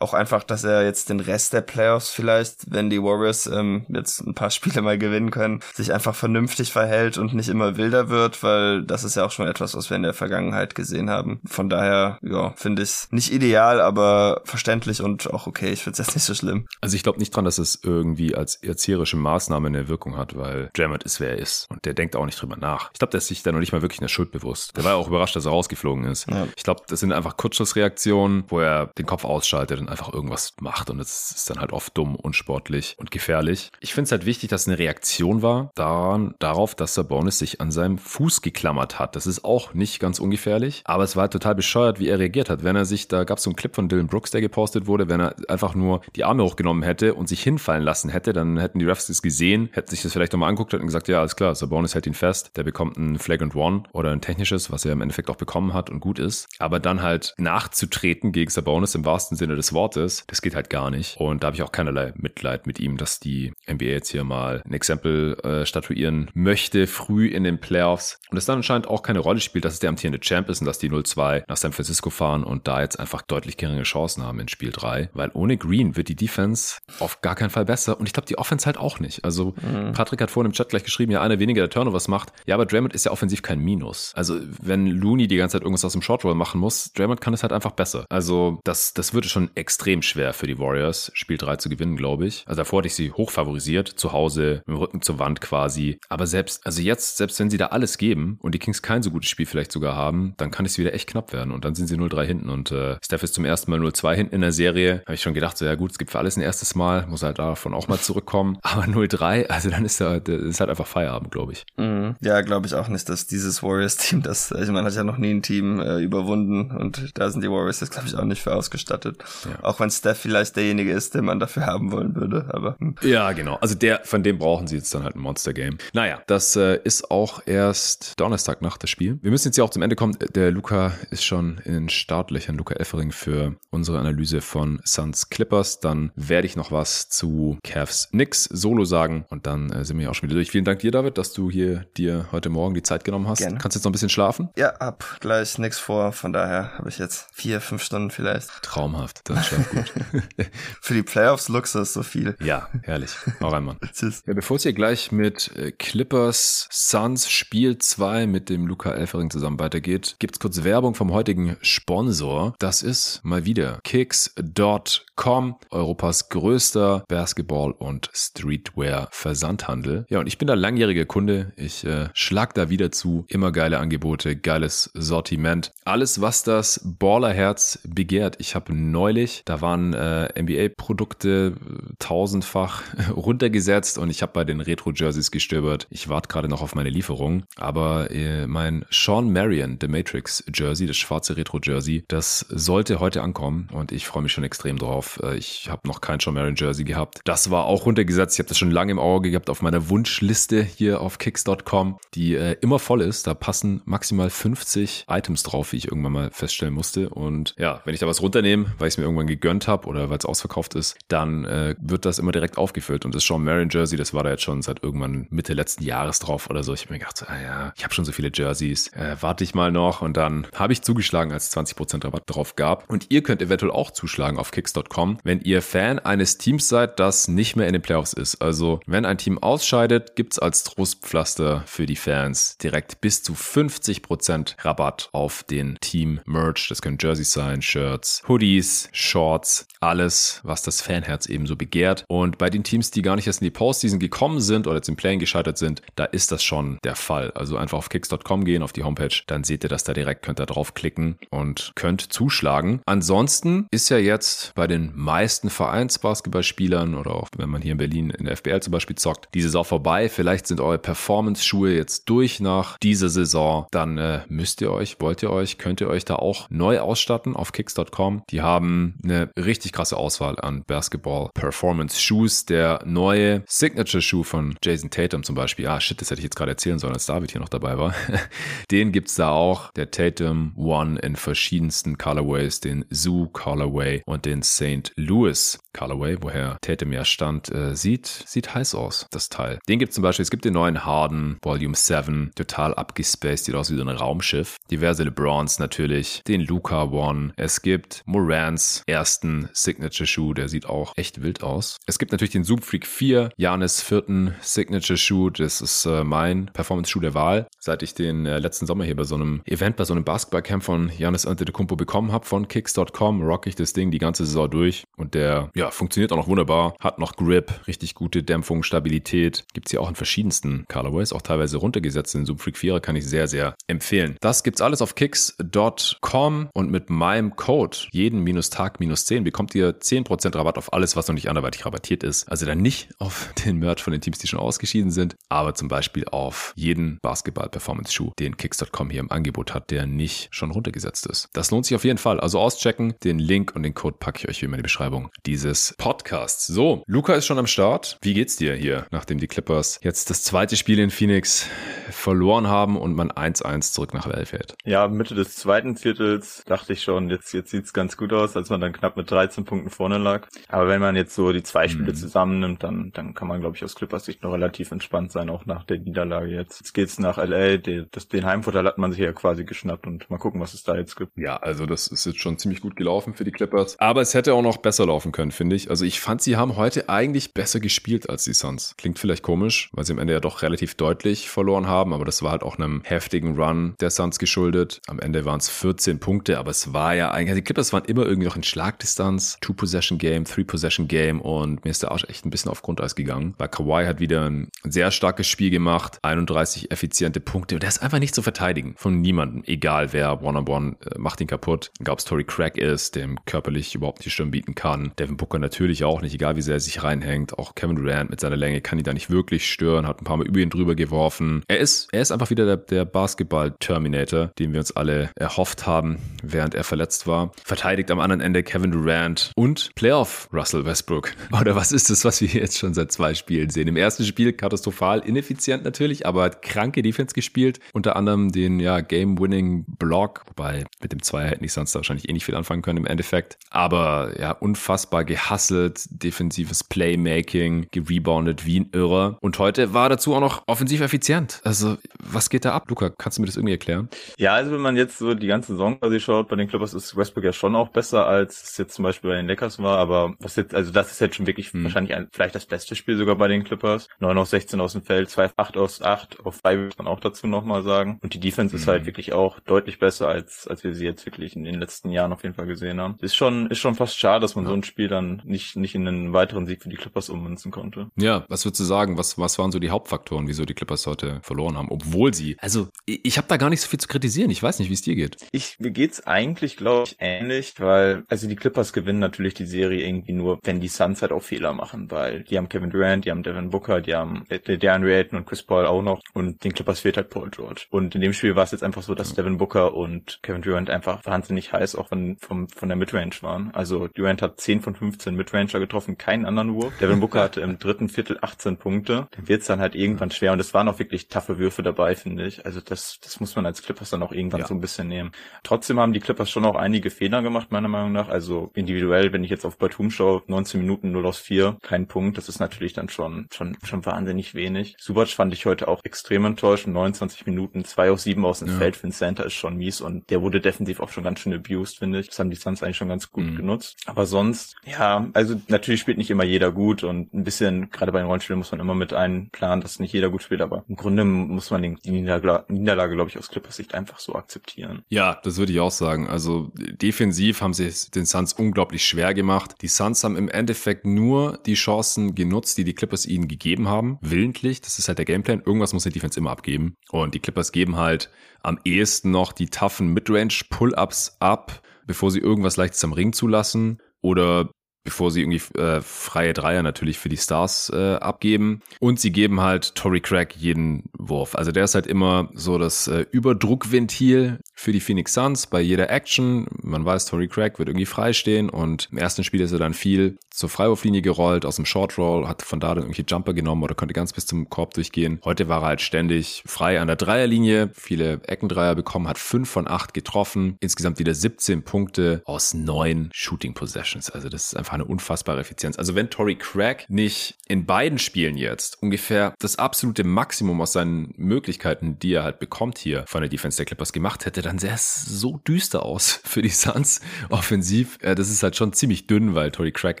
Auch einfach, dass er jetzt den Rest der Playoffs vielleicht, wenn die Warriors ähm, jetzt ein paar [laughs] Spiele mal gewinnen können, sich einfach vernünftig verhält und nicht immer wilder wird, weil das ist ja auch schon etwas, was wir in der Vergangenheit gesehen haben. Von daher, ja, finde ich nicht ideal, aber verständlich und auch okay. Ich finde es jetzt [laughs] nicht so schlimm. Also ich glaube nicht dran, dass es irgendwie als erzieherische Maßnahme eine Wirkung hat, weil Jamet ist, wer er ist. Und der denkt auch nicht drüber nach. Ich glaube, der ist sich da noch nicht mal wirklich eine Schuld bewusst. Der war ja auch überrascht, dass er rausgeflogen ist. Ja. Ich glaube, das sind einfach Kurzschlussreaktionen, wo er den Kopf ausschaltet und einfach irgendwas macht. Und das ist dann halt oft dumm, unsportlich und gefährlich. Ich finde es halt wichtig, dass eine Reaktion war daran, darauf, dass Sabonis sich an seinem Fuß geklammert hat. Das ist auch nicht ganz ungefährlich, aber es war halt total bescheuert, wie er reagiert hat. Wenn er sich, da gab es so einen Clip von Dylan Brooks, der gepostet wurde, wenn er einfach nur die Arme hochgenommen hätte und sich hinfallen lassen hätte, dann hätten die Refs das gesehen, hätten sich das vielleicht nochmal anguckt und gesagt, ja, alles klar, Sabonis hält ihn fest, der bekommt ein Flag and One oder ein technisches, was er im Endeffekt auch bekommen hat und gut ist. Aber dann halt nachzutreten gegen Sabonis im wahrsten Sinne des Wortes, das geht halt gar nicht. Und da habe ich auch keinerlei Mitleid mit ihm, dass die NBA jetzt hier mal ein Exempel äh, statuieren möchte, früh in den Playoffs. Und es dann anscheinend auch keine Rolle spielt, dass es der amtierende Champ ist und dass die 0-2 nach San Francisco fahren und da jetzt einfach deutlich geringere Chancen haben in Spiel 3. Weil ohne Green wird die Defense auf gar keinen Fall besser. Und ich glaube, die Offense halt auch nicht. Also mhm. Patrick hat vorhin im Chat gleich geschrieben, ja, einer weniger der Turnovers macht. Ja, aber Draymond ist ja offensiv kein Minus. Also wenn Looney die ganze Zeit irgendwas aus dem Short Roll machen muss, Draymond kann es halt einfach besser. Also das, das würde schon extrem schwer für die Warriors, Spiel 3 zu gewinnen, glaube ich. Also davor hatte ich sie hoch favorisiert, zu Hause, mit dem Rücken zur Wand quasi. Aber selbst, also jetzt, selbst wenn sie da alles geben und die Kings kein so gutes Spiel vielleicht sogar haben, dann kann es wieder echt knapp werden. Und dann sind sie 0-3 hinten und äh, Steph ist zum ersten Mal 0-2 hinten in der Serie. Habe ich schon gedacht, so ja gut, es gibt für alles ein erstes Mal, muss halt davon auch mal zurückkommen. [laughs] Aber 0-3, also dann ist, er, ist halt einfach Feierabend, glaube ich. Mhm. Ja, glaube ich auch nicht, dass dieses Warriors-Team, das, ich meine, hat ja noch nie ein Team äh, überwunden und da sind die Warriors jetzt, glaube ich, auch nicht für ausgestattet. Ja. Auch wenn Steph vielleicht derjenige ist, den man dafür haben wollen würde, aber. Hm. Ja, genau. Also der, von dem brauchen sie jetzt dann halt ein Monster-Game. Naja, das äh, ist auch erst Donnerstag nach das Spiel. Wir müssen jetzt hier auch zum Ende kommen. Der Luca ist schon in den Startlöchern, Luca Effering, für unsere Analyse von Suns Clippers. Dann werde ich noch was zu Cavs Nix Solo sagen und dann äh, sind wir auch schon wieder durch. Vielen Dank dir, David, dass du hier dir heute Morgen die Zeit genommen hast. Gerne. Kannst jetzt noch ein bisschen schlafen? Ja, ab gleich nichts vor. Von daher habe ich jetzt vier, fünf Stunden vielleicht. Traum. Traumhaft. Das ist gut. [laughs] Für die Playoffs Luxus so viel. Ja, herrlich. Auch einmal. [laughs] Ja, bevor es hier gleich mit äh, Clippers Suns Spiel 2 mit dem Luca Elfering zusammen weitergeht, gibt's kurz Werbung vom heutigen Sponsor. Das ist mal wieder Kicks.com, Europas größter Basketball- und Streetwear-Versandhandel. Ja, und ich bin da langjähriger Kunde. Ich äh, schlag da wieder zu. Immer geile Angebote, geiles Sortiment. Alles, was das Ballerherz begehrt. Ich habe neulich, da waren äh, NBA-Produkte tausendfach [laughs] runtergesetzt und ich habe bei den Retro-Jerseys gestöbert. Ich warte gerade noch auf meine Lieferung, aber äh, mein Sean Marion, The Matrix Jersey, das schwarze Retro-Jersey, das sollte heute ankommen und ich freue mich schon extrem drauf. Äh, ich habe noch kein Sean Marion Jersey gehabt. Das war auch runtergesetzt. Ich habe das schon lange im Auge gehabt auf meiner Wunschliste hier auf kicks.com, die äh, immer voll ist. Da passen maximal 50 Items drauf, wie ich irgendwann mal feststellen musste. Und ja, wenn ich da was runternehme, weil ich es mir irgendwann gegönnt habe oder weil es ausverkauft ist, dann äh, wird das immer direkt aufgefüllt. Und das Sean Marion Jersey, das war da jetzt schon seit irgendwann Mitte letzten Jahres drauf oder so. Ich habe mir gedacht, ah ja, ich habe schon so viele Jerseys, äh, warte ich mal noch. Und dann habe ich zugeschlagen, als 20% Rabatt drauf gab. Und ihr könnt eventuell auch zuschlagen auf kicks.com, wenn ihr Fan eines Teams seid, das nicht mehr in den Playoffs ist. Also wenn ein Team ausscheidet, gibt's als Trostpflaster für die Fans direkt bis zu 50% Rabatt auf den Team-Merch. Das können Jerseys sein, Shirts, Hoodies, Shorts, alles, was das Fanherz ebenso begehrt. Und bei den Teams, die gar nicht erst in die Postseason gekommen sind oder jetzt im Playing gescheitert sind, da ist das schon der Fall. Also einfach auf kicks.com gehen, auf die Homepage, dann seht ihr das da direkt, könnt da draufklicken und könnt zuschlagen. Ansonsten ist ja jetzt bei den meisten Vereinsbasketballspielern oder auch wenn man hier in Berlin in der FBL zum Beispiel zockt, die Saison vorbei. Vielleicht sind eure Performance-Schuhe jetzt durch nach dieser Saison. Dann äh, müsst ihr euch, wollt ihr euch, könnt ihr euch da auch neu ausstatten auf kicks.com. Die haben eine richtig krasse Auswahl an Basketball Performance Shoes. Der neue Signature Schuh von Jason Tatum zum Beispiel. Ah, shit, das hätte ich jetzt gerade erzählen sollen, als David hier noch dabei war. [laughs] Den gibt's da auch. Der Tatum One in verschiedensten Colorways, den Zoo Colorway und den St. Louis Colorway, woher Tatum ja stand, äh, sieht, sieht heiß aus, das Teil. Den gibt zum Beispiel, es gibt den neuen Harden Volume 7, total abgespaced, sieht aus wie so ein Raumschiff. Diverse LeBrons natürlich, den Luca One. Es gibt Morans ersten Signature Shoe, der sieht auch echt wild aus. Es gibt natürlich den Zoom Freak 4, Janis vierten Signature Shoe, das ist äh, mein Performance Shoe der Wahl. Seit ich den äh, letzten Sommer hier bei so einem Event, bei so einem Basketballcamp von Janis Antetokounmpo bekommen habe von Kicks.com, rock ich das Ding die ganze Saison durch und der, ja, funktioniert auch noch wunderbar, hat noch Grip, richtig gute Dämpfung, Stabilität. Gibt's hier auch in verschiedensten Colorways, auch teilweise runtergesetzt. Den Zoom Freak 4 kann ich sehr, sehr empfehlen. Das gibt's alles auf kicks.com und mit meinem Code jeden minus Tag minus 10 bekommt ihr 10% Rabatt auf alles, was noch nicht anderweitig rabattiert ist. Also dann nicht [laughs] auf den Merch von den Teams, die schon ausgeschieden sind, aber zum Beispiel auf jeden Basketball-Performance-Schuh, den Kicks.com hier im Angebot hat, der nicht schon runtergesetzt ist. Das lohnt sich auf jeden Fall. Also auschecken. Den Link und den Code packe ich euch hier in die Beschreibung dieses Podcasts. So, Luca ist schon am Start. Wie geht's dir hier, nachdem die Clippers jetzt das zweite Spiel in Phoenix verloren haben und man 1-1 zurück nach L? Ja, Mitte des zweiten Viertels dachte ich schon, jetzt, jetzt sieht's ganz gut aus, als man dann knapp mit 13 Punkten vorne lag. Aber wenn man jetzt so die zwei Spiele mhm. zusammennimmt, dann, dann kann man, glaube ich, aus Clippers Sicht noch relativ entspannt sein, auch nach der Niederlage jetzt. Jetzt geht's nach LA, die, das, den Heimvorteil hat man sich ja quasi geschnappt und mal gucken, was es da jetzt gibt. Ja, also das ist jetzt schon ziemlich gut gelaufen für die Clippers. Aber es hätte auch noch besser laufen können, finde ich. Also ich fand, sie haben heute eigentlich besser gespielt als die Suns. Klingt vielleicht komisch, weil sie am Ende ja doch relativ deutlich verloren haben, aber das war halt auch einem heftigen Run der Suns geschuldet. Am Ende waren es 14 Punkte, aber es war ja eigentlich, die Clippers waren immer irgendwie noch in Schlagdistanz. Two-Possession-Game, Three-Possession-Game und mir ist der Arsch echt ein bisschen auf Grundeis gegangen. Weil Kawhi hat wieder ein sehr starkes Spiel gemacht, 31 effiziente Punkte und der ist einfach nicht zu verteidigen von niemandem, egal wer One-on-One äh, macht ihn kaputt. Egal ob Story Crack ist, dem körperlich überhaupt die Stirn bieten kann. Devin Booker natürlich auch nicht, egal wie sehr er sich reinhängt. Auch Kevin Durant mit seiner Länge kann ihn da nicht wirklich stören, hat ein paar Mal über ihn drüber geworfen. Er ist, er ist einfach wieder der, der Basketball-Terminator, den wir uns alle erhofft haben, während er verletzt war. Verteidigt am anderen Ende Kevin Durant und Playoff Russell Westbrook. [laughs] Oder was ist das, was wir jetzt schon seit zwei Spielen sehen? Im ersten Spiel katastrophal, ineffizient natürlich, aber hat kranke Defense gespielt. Unter anderem den ja, Game-Winning-Block, wobei mit dem Zweier hätten die sonst wahrscheinlich eh nicht viel anfangen können im Endeffekt. Aber ja, unfassbar gehasselt, defensives Playmaking, gereboundet wie ein Irrer. Und heute war dazu auch noch offensiv effizient. Also, was geht da ab? Luca, kannst du mir das irgendwie erklären? Ja, also wenn man jetzt so die ganze Saison quasi schaut, bei den Clippers ist Westbrook ja schon auch besser, als es jetzt zum Beispiel bei den Lakers war, aber was jetzt, also das ist jetzt schon wirklich hm. wahrscheinlich ein, vielleicht das beste Spiel sogar bei den Clippers. 9 aus 16 aus dem Feld, 2 8 aus 8, auf 3 würde man auch dazu nochmal sagen. Und die Defense hm. ist halt wirklich auch deutlich besser, als, als wir sie jetzt wirklich in den letzten Jahren auf jeden Fall gesehen haben. Ist schon, ist schon fast schade, dass man ja. so ein Spiel dann nicht, nicht in einen weiteren Sieg für die Clippers ummünzen konnte. Ja, was würdest du sagen? Was, was waren so die Hauptfaktoren, wieso die Clippers heute verloren haben? Obwohl sie, also ich, ich habe da gar nicht so viel zu kritisieren. Ich weiß nicht, wie es dir geht. Ich, mir geht's eigentlich, glaube ich, ähnlich, weil, also die Clippers gewinnen natürlich die Serie irgendwie nur, wenn die Suns halt auch Fehler machen, weil die haben Kevin Durant, die haben Devin Booker, die haben DeAndre Ayton und Chris Paul auch noch und den Clippers fehlt halt Paul George. Und in dem Spiel war es jetzt einfach so, dass Devin Booker und Kevin Durant einfach wahnsinnig heiß auch von, von, von der Midrange waren. Also Durant hat 10 von 15 Midranger getroffen, keinen anderen Wurf. Devin Booker hatte im dritten Viertel 18 Punkte. Dann wird's dann halt irgendwann schwer und es waren auch wirklich taffe Würfe dabei, finde ich. Also das, das muss man als Clippers dann auch irgendwann ja. so ein bisschen nehmen. Trotzdem haben die Clippers schon auch einige Fehler gemacht, meiner Meinung nach. Also individuell, wenn ich jetzt auf Batum schaue, 19 Minuten 0 aus 4, kein Punkt. Das ist natürlich dann schon, schon, schon wahnsinnig wenig. Subac fand ich heute auch extrem enttäuscht. 29 Minuten, 2 aus 7 aus dem ja. Feld für den Center ist schon mies und der wurde defensiv auch schon ganz schön abused, finde ich. Das haben die Suns eigentlich schon ganz gut mhm. genutzt. Aber sonst, ja, also natürlich spielt nicht immer jeder gut und ein bisschen, gerade bei den Rollenspielen muss man immer mit einplanen, dass nicht jeder gut spielt, aber im Grunde muss man die Niederlage, Niederlage glaube ich, aus Clippers Sicht einfach so akzeptieren. Ja, das würde ich auch sagen. Also defensiv haben sie den Suns unglaublich schwer gemacht. Die Suns haben im Endeffekt nur die Chancen genutzt, die die Clippers ihnen gegeben haben, willentlich. Das ist halt der Gameplan. Irgendwas muss die Defense immer abgeben. Und die Clippers geben halt am ehesten noch die toughen Midrange-Pull-Ups ab, bevor sie irgendwas leichtes am Ring zulassen oder bevor sie irgendwie äh, freie Dreier natürlich für die Stars äh, abgeben. Und sie geben halt Tory Craig jeden Wurf. Also der ist halt immer so das äh, Überdruckventil für die Phoenix Suns bei jeder Action. Man weiß, Tory Craig wird irgendwie freistehen und im ersten Spiel ist er dann viel zur Freiwurflinie gerollt, aus dem Short Roll, hat von da dann irgendwie Jumper genommen oder konnte ganz bis zum Korb durchgehen. Heute war er halt ständig frei an der Dreierlinie, viele Eckendreier bekommen, hat fünf von acht getroffen, insgesamt wieder 17 Punkte aus neun Shooting Possessions. Also das ist einfach eine unfassbare Effizienz. Also wenn Tory Craig nicht in beiden Spielen jetzt ungefähr das absolute Maximum aus seinen Möglichkeiten, die er halt bekommt hier von der Defense der Clippers gemacht hätte, dann sähe es so düster aus [laughs] für die Suns offensiv. Das ist halt schon ziemlich dünn, weil Tory Craig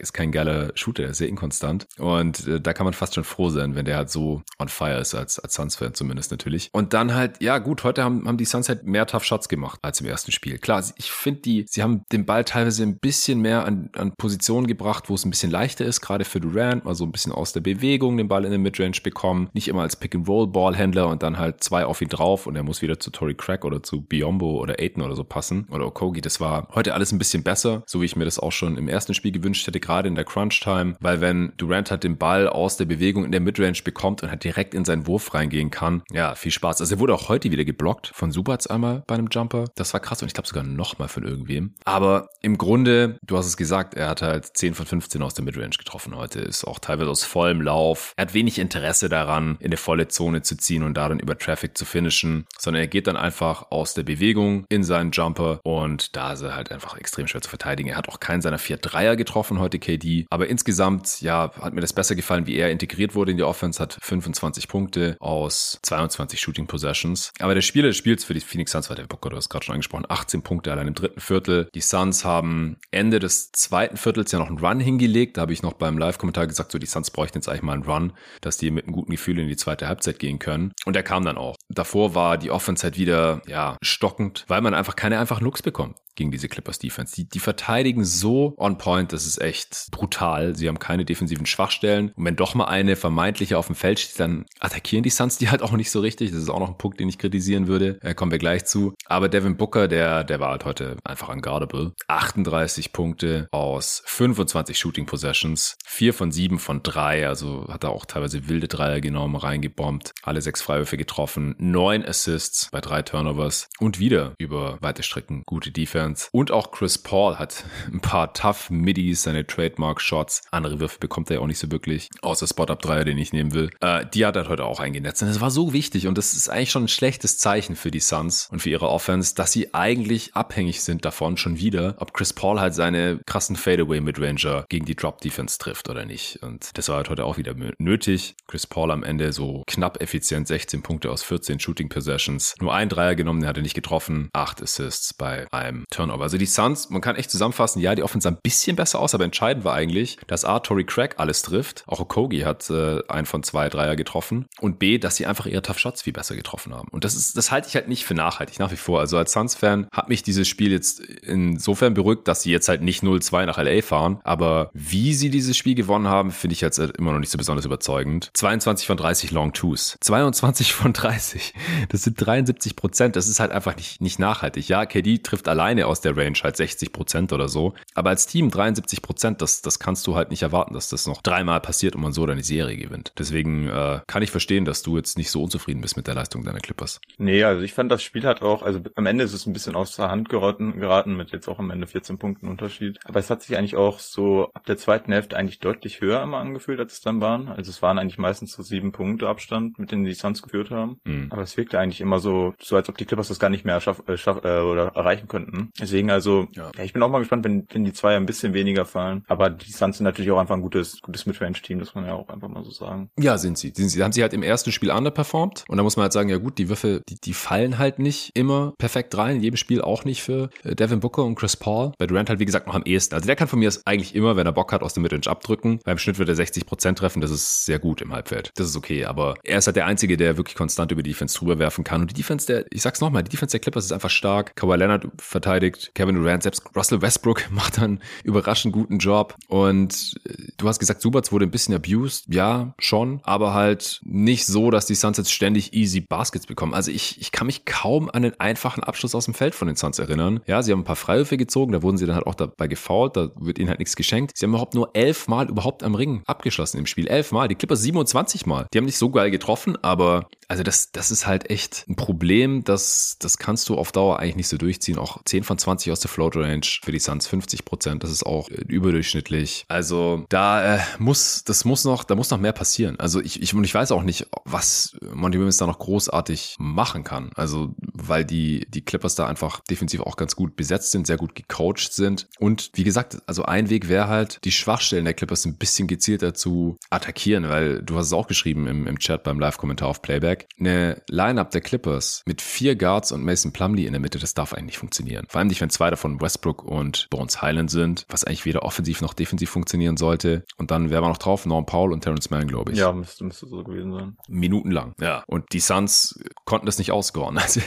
ist kein geiler Shooter, der ist sehr inkonstant. Und äh, da kann man fast schon froh sein, wenn der halt so on fire ist, als, als Suns-Fan zumindest natürlich. Und dann halt, ja gut, heute haben, haben die Suns halt mehr Tough Shots gemacht als im ersten Spiel. Klar, ich finde die, sie haben den Ball teilweise ein bisschen mehr an, an Positionen gebracht, wo es ein bisschen leichter ist, gerade für Durant, mal so ein bisschen aus der Bewegung den Ball in den Midrange bekommen, nicht immer als Pick-and-Roll-Ballhändler und dann halt zwei auf ihn drauf und er muss wieder zu Tory Craig oder zu Biombo oder Aiton oder so passen oder Okogi. Das war heute alles ein bisschen besser, so wie ich mir das auch schon im ersten Spiel gewünscht hätte, gerade in der Crunch-Time, weil wenn Durant halt den Ball aus der Bewegung in der Midrange bekommt und halt direkt in seinen Wurf reingehen kann, ja, viel Spaß. Also er wurde auch heute wieder geblockt von Subats einmal bei einem Jumper. Das war krass und ich glaube sogar nochmal von irgendwem. Aber im Grunde, du hast es gesagt, er hat halt 10 von 15 aus der Midrange getroffen heute. Ist auch teilweise aus vollem Lauf. Er hat wenig Interesse daran, in eine volle Zone zu ziehen und da dann über Traffic zu finishen, sondern er geht dann einfach aus der Bewegung in seinen Jumper und da ist er halt einfach extrem schwer zu verteidigen. Er hat auch keinen seiner vier Dreier getroffen heute, KD, aber insgesamt, ja, hat mir das besser gefallen, wie er integriert wurde in die Offense, hat 25 Punkte aus 22 Shooting Possessions. Aber der Spieler des Spiels für die Phoenix Suns war der Booker, du hast gerade schon angesprochen, 18 Punkte allein im dritten Viertel. Die Suns haben Ende des zweiten Viertels ja noch einen Run hingelegt. Da habe ich noch beim Live-Kommentar gesagt, so die Suns bräuchten jetzt eigentlich mal einen Run, dass die mit einem guten Gefühl in die zweite Halbzeit gehen können. Und der kam dann auch. Davor war die Offense halt wieder, ja, stockend, weil man einfach keine einfachen Looks bekommt gegen diese Clippers Defense. Die, die verteidigen so on point, das ist echt brutal. Sie haben keine defensiven Schwachstellen. Und wenn doch mal eine vermeintliche auf dem Feld steht, dann attackieren die Suns die halt auch nicht so richtig. Das ist auch noch ein Punkt, den ich kritisieren würde. Da kommen wir gleich zu. Aber Devin Booker, der, der war halt heute einfach unguardable. 38 Punkte aus 25 Shooting Possessions. Vier von sieben von drei. Also hat er auch teilweise wilde Dreier genommen, reingebombt. Alle sechs Freiwürfe getroffen. Neun Assists bei drei Turnovers. Und wieder über weite Strecken gute Defense. Defense. Und auch Chris Paul hat [laughs] ein paar tough Middies, seine Trademark-Shots. Andere Würfe bekommt er ja auch nicht so wirklich. Außer Spot-Up-Dreier, den ich nehmen will. Äh, die hat er heute auch eingenetzt. Und das war so wichtig. Und das ist eigentlich schon ein schlechtes Zeichen für die Suns und für ihre Offense, dass sie eigentlich abhängig sind davon schon wieder, ob Chris Paul halt seine krassen Fadeaway-Midranger gegen die Drop-Defense trifft oder nicht. Und das war halt heute auch wieder nötig. Chris Paul am Ende so knapp effizient 16 Punkte aus 14 Shooting Possessions. Nur ein Dreier genommen, den hat er nicht getroffen. Acht Assists bei einem Turnover. Also die Suns, man kann echt zusammenfassen, ja, die Offense sah ein bisschen besser aus, aber entscheidend war eigentlich, dass A, Tory Craig alles trifft. Auch Okogi hat äh, einen von zwei Dreier getroffen. Und B, dass sie einfach ihre Tough Shots viel besser getroffen haben. Und das ist, das halte ich halt nicht für nachhaltig, nach wie vor. Also als Suns-Fan hat mich dieses Spiel jetzt insofern beruhigt, dass sie jetzt halt nicht 0-2 nach LA fahren. Aber wie sie dieses Spiel gewonnen haben, finde ich jetzt immer noch nicht so besonders überzeugend. 22 von 30 Long Twos. 22 von 30. Das sind 73 Prozent. Das ist halt einfach nicht, nicht nachhaltig. Ja, KD trifft alleine aus der Range halt 60 Prozent oder so. Aber als Team 73 Prozent, das, das kannst du halt nicht erwarten, dass das noch dreimal passiert und man so deine Serie gewinnt. Deswegen äh, kann ich verstehen, dass du jetzt nicht so unzufrieden bist mit der Leistung deiner Clippers. Nee, also ich fand das Spiel hat auch, also am Ende ist es ein bisschen aus der Hand geraten, geraten mit jetzt auch am Ende 14 Punkten Unterschied. Aber es hat sich eigentlich auch so ab der zweiten Hälfte eigentlich deutlich höher immer angefühlt, als es dann waren. Also es waren eigentlich meistens so sieben Punkte Abstand, mit denen die Suns geführt haben. Mhm. Aber es wirkte eigentlich immer so, so als ob die Clippers das gar nicht mehr schaff, äh, schaff, äh, oder erreichen könnten. Deswegen also, ja. ja. ich bin auch mal gespannt, wenn, wenn die zwei ein bisschen weniger fallen. Aber die Suns sind natürlich auch einfach ein gutes, gutes Midrange-Team, das muss man ja auch einfach mal so sagen. Ja, sind sie. Sind sie. Haben sie halt im ersten Spiel underperformed. Und da muss man halt sagen, ja gut, die Würfel, die, die fallen halt nicht immer perfekt rein. In jedem Spiel auch nicht für äh, Devin Booker und Chris Paul. Bei Durant halt, wie gesagt, noch am ehesten. Also der kann von mir aus eigentlich immer, wenn er Bock hat, aus dem Midrange abdrücken. Beim Schnitt wird er 60 Prozent treffen. Das ist sehr gut im Halbfeld. Das ist okay. Aber er ist halt der Einzige, der wirklich konstant über die Defense drüber werfen kann. Und die Defense der, ich sag's nochmal, die Defense der Clippers ist einfach stark. Kawhi Leonard verteidigt, Kevin Durant, selbst Russell Westbrook [laughs] macht dann überraschend guten Job. Und äh, du hast gesagt, Subats wurde ein bisschen abused. Ja, schon. Aber halt nicht so, dass die Suns jetzt ständig easy Baskets bekommen. Also ich, ich kann mich kaum an den einfachen Abschluss aus dem Feld von den Suns erinnern. Ja, sie haben ein paar Freiwürfe gezogen, da wurden sie dann halt auch dabei gefault, da wird ihnen halt nichts geschenkt. Sie haben überhaupt nur elf Mal überhaupt am Ring abgeschlossen im Spiel. Elf Mal. Die Clippers 27 Mal. Die haben nicht so geil getroffen, aber also das, das ist halt echt ein Problem, das, das kannst du auf Dauer eigentlich nicht so durchziehen. Auch 10 von 20 aus der Float Range für die Suns 50 Prozent, das ist auch äh, überdurchschnittlich. Also da äh, muss, das muss noch, da muss noch mehr passieren. Also ich, ich, und ich weiß auch nicht, was Monty Williams da noch großartig machen kann. Also weil die, die Clippers da einfach defensiv auch ganz gut besetzt sind, sehr gut gecoacht sind. Und wie gesagt, also ein Weg wäre halt, die Schwachstellen der Clippers ein bisschen gezielter zu attackieren, weil du hast es auch geschrieben im, im Chat beim Live-Kommentar auf Playback. Eine Line-Up der Clippers mit vier Guards und Mason Plumlee in der Mitte, das darf eigentlich funktionieren. Vor allem nicht, wenn zwei davon Westbrook und Bones Highland sind, was eigentlich weder offensiv noch defensiv funktionieren sollte. Und dann wäre man noch drauf, Norm Paul und Terrence Mann, glaube ich. Ja, müsste, müsste so gewesen sein. Minutenlang, ja. Und die Suns konnten das nicht ausgehornen. [laughs] Also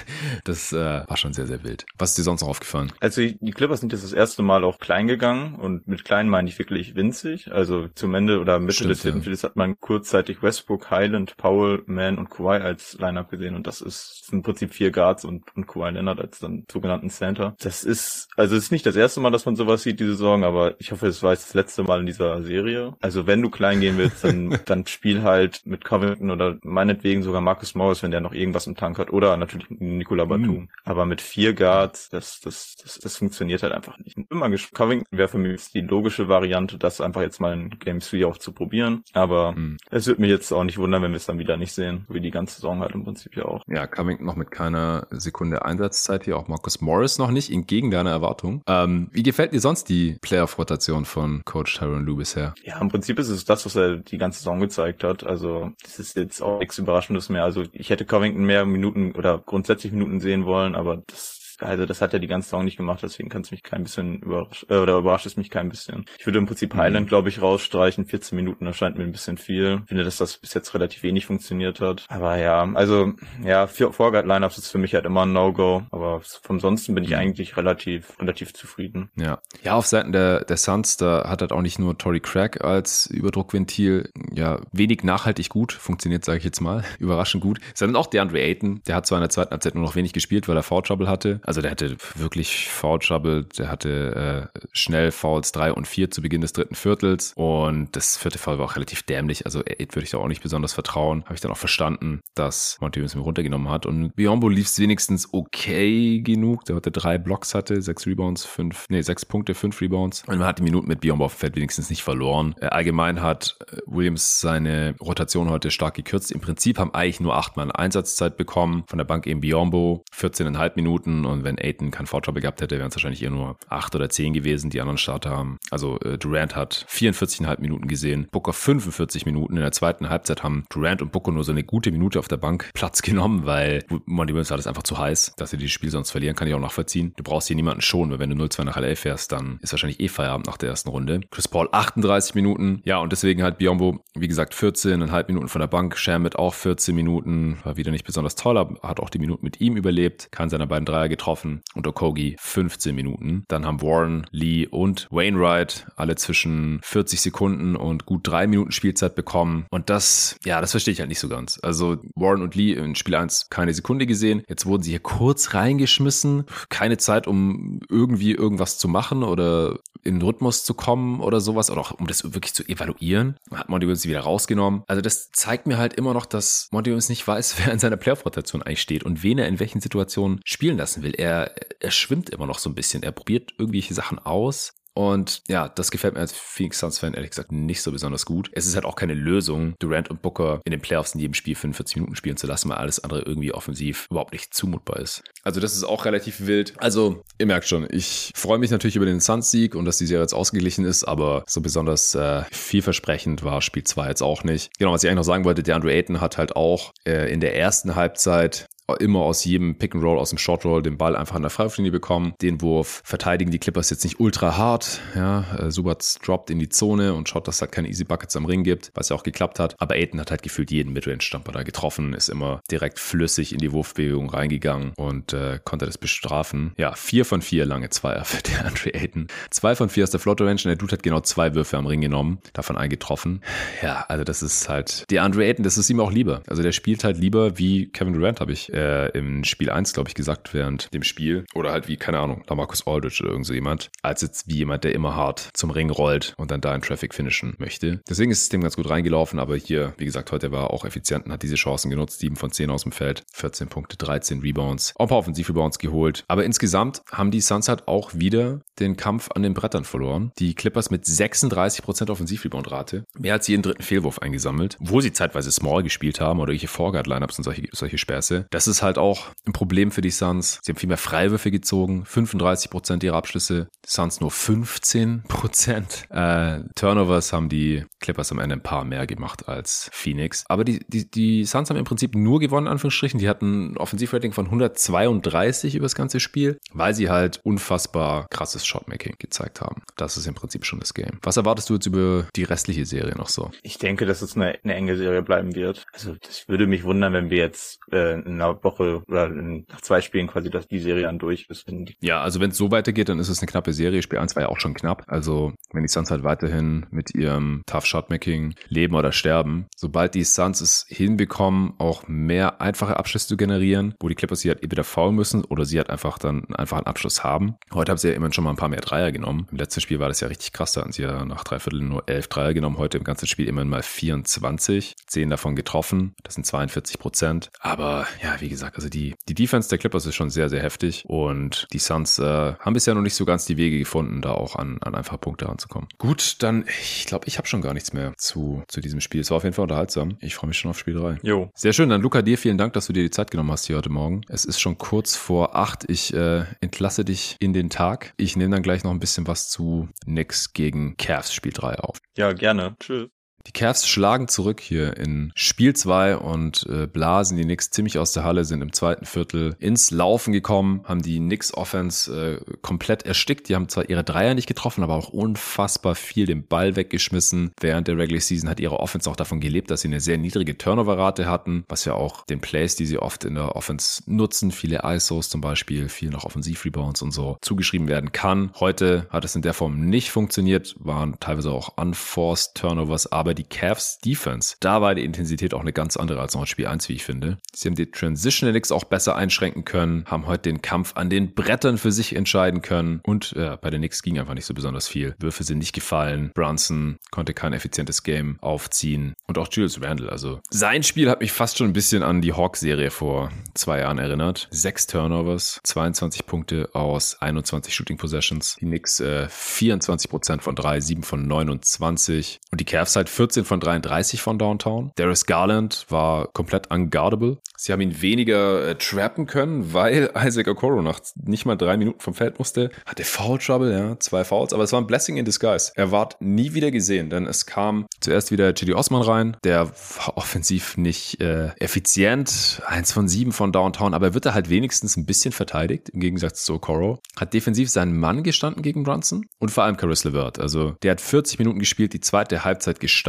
das äh, war schon sehr, sehr wild. Was ist dir sonst noch aufgefallen? Also die Clippers sind jetzt das erste Mal auch klein gegangen und mit klein meine ich wirklich winzig. Also zum Ende oder Mitte Stimmt, des vierten ja. hat man kurzzeitig Westbrook, Highland, Powell, Mann und Kawhi als Lineup gesehen und das ist im Prinzip vier Guards und, und Kawhi Leonard als dann sogenannten Center. Das ist, also es ist nicht das erste Mal, dass man sowas sieht diese Saison, aber ich hoffe, es war jetzt das letzte Mal in dieser Serie. Also wenn du klein gehen willst, dann, [laughs] dann spiel halt mit Covington oder meinetwegen sogar Marcus Morris, wenn der noch irgendwas im Tank hat oder natürlich Nicola Batum. Mhm. Aber mit vier Guards, das, das, das, das funktioniert halt einfach nicht. Immer Covington wäre für mich die logische Variante, das einfach jetzt mal in Game 3 auch zu probieren. Aber mhm. es wird mich jetzt auch nicht wundern, wenn wir es dann wieder nicht sehen, wie die ganze Saison halt im Prinzip ja auch. Ja, Covington noch mit keiner Sekunde Einsatzzeit hier, auch Marcus Morris noch nicht, entgegen deiner Erwartung. Ähm, wie gefällt dir sonst die Playoff-Rotation von Coach Tyron Lue bisher? Ja, im Prinzip ist es das, was er die ganze Saison gezeigt hat. Also das ist jetzt auch nichts Überraschendes mehr. Also ich hätte Covington mehr Minuten oder grundsätzlich Minuten sehen wollen, aber das also das hat er die ganze Saison nicht gemacht, deswegen kann es mich kein bisschen überrasch äh, oder überrascht es mich kein bisschen. Ich würde im Prinzip mhm. Highland, glaube ich, rausstreichen. 14 Minuten erscheint mir ein bisschen viel. Ich finde, dass das bis jetzt relativ wenig funktioniert hat. Aber ja, also ja, für Vorguard-Lineups ist für mich halt immer ein No-Go. Aber vom Sonsten bin ich mhm. eigentlich relativ, relativ zufrieden. Ja. Ja, auf Seiten der, der Suns, da hat halt auch nicht nur Tory Craig als Überdruckventil, ja, wenig nachhaltig gut funktioniert, sage ich jetzt mal. [laughs] Überraschend gut. Sondern auch DeAndre Ayton, der hat zwar in der zweiten Halbzeit nur noch wenig gespielt, weil er Foul Trouble hatte. Also der hatte wirklich Foul Trouble, der hatte äh, schnell Fouls drei und vier zu Beginn des dritten Viertels und das vierte Foul war auch relativ dämlich. Also Aid würde ich da auch nicht besonders vertrauen. Habe ich dann auch verstanden, dass Monty mir runtergenommen hat und Biombo lief es wenigstens okay genug. Der hatte drei Blocks hatte, sechs Rebounds, fünf, nee, sechs Punkte, fünf Rebounds und man hat die Minuten mit Biombo auf dem Feld wenigstens nicht verloren. Äh, allgemein hat äh, Williams seine Rotation heute stark gekürzt. Im Prinzip haben eigentlich nur acht Mann Einsatzzeit bekommen. Von der Bank eben Biombo, 14,5 Minuten und und wenn Aiton kein Foul gehabt hätte, wären es wahrscheinlich eher nur acht oder zehn gewesen. Die anderen Starter haben, also äh, Durant hat 44,5 Minuten gesehen, Booker 45 Minuten. In der zweiten Halbzeit haben Durant und Booker nur so eine gute Minute auf der Bank Platz [laughs] genommen, weil Monty Williams hat es einfach zu heiß, dass sie dieses Spiel sonst verlieren, kann ich auch nachvollziehen. Du brauchst hier niemanden schon, weil wenn du 0-2 nach LA fährst, dann ist wahrscheinlich eh Feierabend nach der ersten Runde. Chris Paul 38 Minuten. Ja, und deswegen halt Biombo, wie gesagt, 14,5 Minuten von der Bank. Shamit auch 14 Minuten. War wieder nicht besonders toll, aber hat auch die Minuten mit ihm überlebt. Keinen seiner beiden Dreier getroffen. Und Okogi 15 Minuten. Dann haben Warren, Lee und Wainwright alle zwischen 40 Sekunden und gut drei Minuten Spielzeit bekommen. Und das, ja, das verstehe ich halt nicht so ganz. Also Warren und Lee in Spiel 1 keine Sekunde gesehen. Jetzt wurden sie hier kurz reingeschmissen. Keine Zeit, um irgendwie irgendwas zu machen oder in Rhythmus zu kommen oder sowas oder auch um das wirklich zu evaluieren. Hat Monty Williams wieder rausgenommen. Also das zeigt mir halt immer noch, dass Monty Williams nicht weiß, [laughs] wer in seiner Playoff-Rotation eigentlich steht und wen er in welchen Situationen spielen lassen will. Er, er schwimmt immer noch so ein bisschen. Er probiert irgendwelche Sachen aus, und ja, das gefällt mir als Phoenix Suns-Fan ehrlich gesagt nicht so besonders gut. Es ist halt auch keine Lösung, Durant und Booker in den Playoffs in jedem Spiel 45 Minuten spielen zu lassen, weil alles andere irgendwie offensiv überhaupt nicht zumutbar ist. Also das ist auch relativ wild. Also ihr merkt schon, ich freue mich natürlich über den Suns-Sieg und dass die Serie jetzt ausgeglichen ist, aber so besonders äh, vielversprechend war Spiel 2 jetzt auch nicht. Genau, was ich eigentlich noch sagen wollte, der Andrew Ayton hat halt auch äh, in der ersten Halbzeit immer aus jedem Pick and Roll, aus dem Short Roll den Ball einfach an der Freiwurflinie bekommen. Den Wurf verteidigen die Clippers jetzt nicht ultra hart. Ja, äh, Subats droppt in die Zone und schaut, dass es halt keine Easy Buckets am Ring gibt, was ja auch geklappt hat. Aber Aiden hat halt gefühlt jeden Midrange-Stamper da getroffen, ist immer direkt flüssig in die Wurfbewegung reingegangen und äh, konnte das bestrafen. Ja, vier von vier lange Zweier für der Andre Aiden. Zwei von vier aus der Float Range und der Dude hat genau zwei Würfe am Ring genommen, davon eingetroffen. Ja, also das ist halt, der Andre Aiden, das ist ihm auch lieber. Also der spielt halt lieber wie Kevin Durant, habe ich äh, im Spiel 1, glaube ich, gesagt während dem Spiel. Oder halt wie, keine Ahnung, Lamarcus Aldridge oder irgend so jemand. Als jetzt wie jemand, der immer hart zum Ring rollt und dann da in Traffic finishen möchte. Deswegen ist es dem ganz gut reingelaufen, aber hier, wie gesagt, heute war er auch effizient und hat diese Chancen genutzt. 7 von 10 aus dem Feld, 14 Punkte, 13 Rebounds, auch ein paar Offensiv-Rebounds geholt. Aber insgesamt haben die Suns halt auch wieder den Kampf an den Brettern verloren. Die Clippers mit 36% Offensiv-Rebound-Rate, mehr als jeden dritten Fehlwurf eingesammelt, wo sie zeitweise Small gespielt haben oder irgendwelche Vorguard-Lineups und solche, solche Späße. Das ist halt auch ein Problem für die Suns. Sie haben viel mehr Freiwürfe gezogen, 35% ihrer Abschlüsse, die Suns nur 15%. Äh, Turnovers haben die Clippers am Ende ein paar mehr gemacht als Phoenix. Aber die, die, die Suns haben im Prinzip nur gewonnen, in Anführungsstrichen. Die hatten ein Offensivrating von 132 über das ganze Spiel, weil sie halt unfassbar krasses Shotmaking gezeigt haben. Das ist im Prinzip schon das Game. Was erwartest du jetzt über die restliche Serie noch so? Ich denke, dass es eine, eine enge Serie bleiben wird. Also das würde mich wundern, wenn wir jetzt äh, in Woche oder nach zwei Spielen quasi dass die Serie an durch ist. Ja, also wenn es so weitergeht, dann ist es eine knappe Serie. Spiel 1 war ja auch schon knapp. Also wenn die Suns halt weiterhin mit ihrem Tough Shotmaking leben oder sterben, sobald die Suns es hinbekommen, auch mehr einfache Abschlüsse zu generieren, wo die Clippers sie halt entweder faulen müssen oder sie halt einfach dann einfach einen Abschluss haben. Heute haben sie ja immerhin schon mal ein paar mehr Dreier genommen. Im letzten Spiel war das ja richtig krass. Da hatten sie ja nach drei Vierteln nur elf Dreier genommen. Heute im ganzen Spiel immerhin mal 24. Zehn davon getroffen. Das sind 42 Prozent. Aber ja, wie gesagt, also die, die Defense der Clippers ist schon sehr, sehr heftig. Und die Suns äh, haben bisher noch nicht so ganz die Wege gefunden, da auch an, an einfache Punkte ranzukommen. Gut, dann, ich glaube, ich habe schon gar nichts mehr zu, zu diesem Spiel. Es war auf jeden Fall unterhaltsam. Ich freue mich schon auf Spiel 3. Jo. Sehr schön. Dann, Luca, dir vielen Dank, dass du dir die Zeit genommen hast hier heute Morgen. Es ist schon kurz vor acht. Ich äh, entlasse dich in den Tag. Ich nehme dann gleich noch ein bisschen was zu Knicks gegen Cavs Spiel 3 auf. Ja, gerne. Tschüss. Die Cavs schlagen zurück hier in Spiel 2 und äh, blasen die Knicks ziemlich aus der Halle, sind im zweiten Viertel ins Laufen gekommen, haben die Knicks Offense äh, komplett erstickt. Die haben zwar ihre Dreier nicht getroffen, aber auch unfassbar viel den Ball weggeschmissen. Während der Regular Season hat ihre Offense auch davon gelebt, dass sie eine sehr niedrige Turnover-Rate hatten, was ja auch den Plays, die sie oft in der Offense nutzen, viele ISOs zum Beispiel, viel noch Offensiv-Rebounds und so, zugeschrieben werden kann. Heute hat es in der Form nicht funktioniert, waren teilweise auch unforced Turnovers, aber die Cavs Defense, da war die Intensität auch eine ganz andere als noch in Spiel 1, wie ich finde. Sie haben die Transition Analytics auch besser einschränken können, haben heute den Kampf an den Brettern für sich entscheiden können und ja, bei den Knicks ging einfach nicht so besonders viel. Würfe sind nicht gefallen, Brunson konnte kein effizientes Game aufziehen und auch Julius Randle, also sein Spiel hat mich fast schon ein bisschen an die Hawks-Serie vor zwei Jahren erinnert. Sechs Turnovers, 22 Punkte aus 21 Shooting Possessions. Die Knicks äh, 24% von 3, 7 von 29 und die Cavs halt 14 von 33 von Downtown. Darius Garland war komplett unguardable. Sie haben ihn weniger äh, trappen können, [laughs] weil Isaac Okoro nach nicht mal drei Minuten vom Feld musste. Hatte Foul Trouble, ja, zwei Fouls, aber es war ein Blessing in disguise. Er war nie wieder gesehen, denn es kam zuerst wieder Chidi Osman rein, der war offensiv nicht äh, effizient, eins von sieben von Downtown, aber er wird da halt wenigstens ein bisschen verteidigt, im Gegensatz zu Okoro. Hat defensiv seinen Mann gestanden gegen Brunson und vor allem Caris LeVert. Also der hat 40 Minuten gespielt, die zweite Halbzeit gestartet,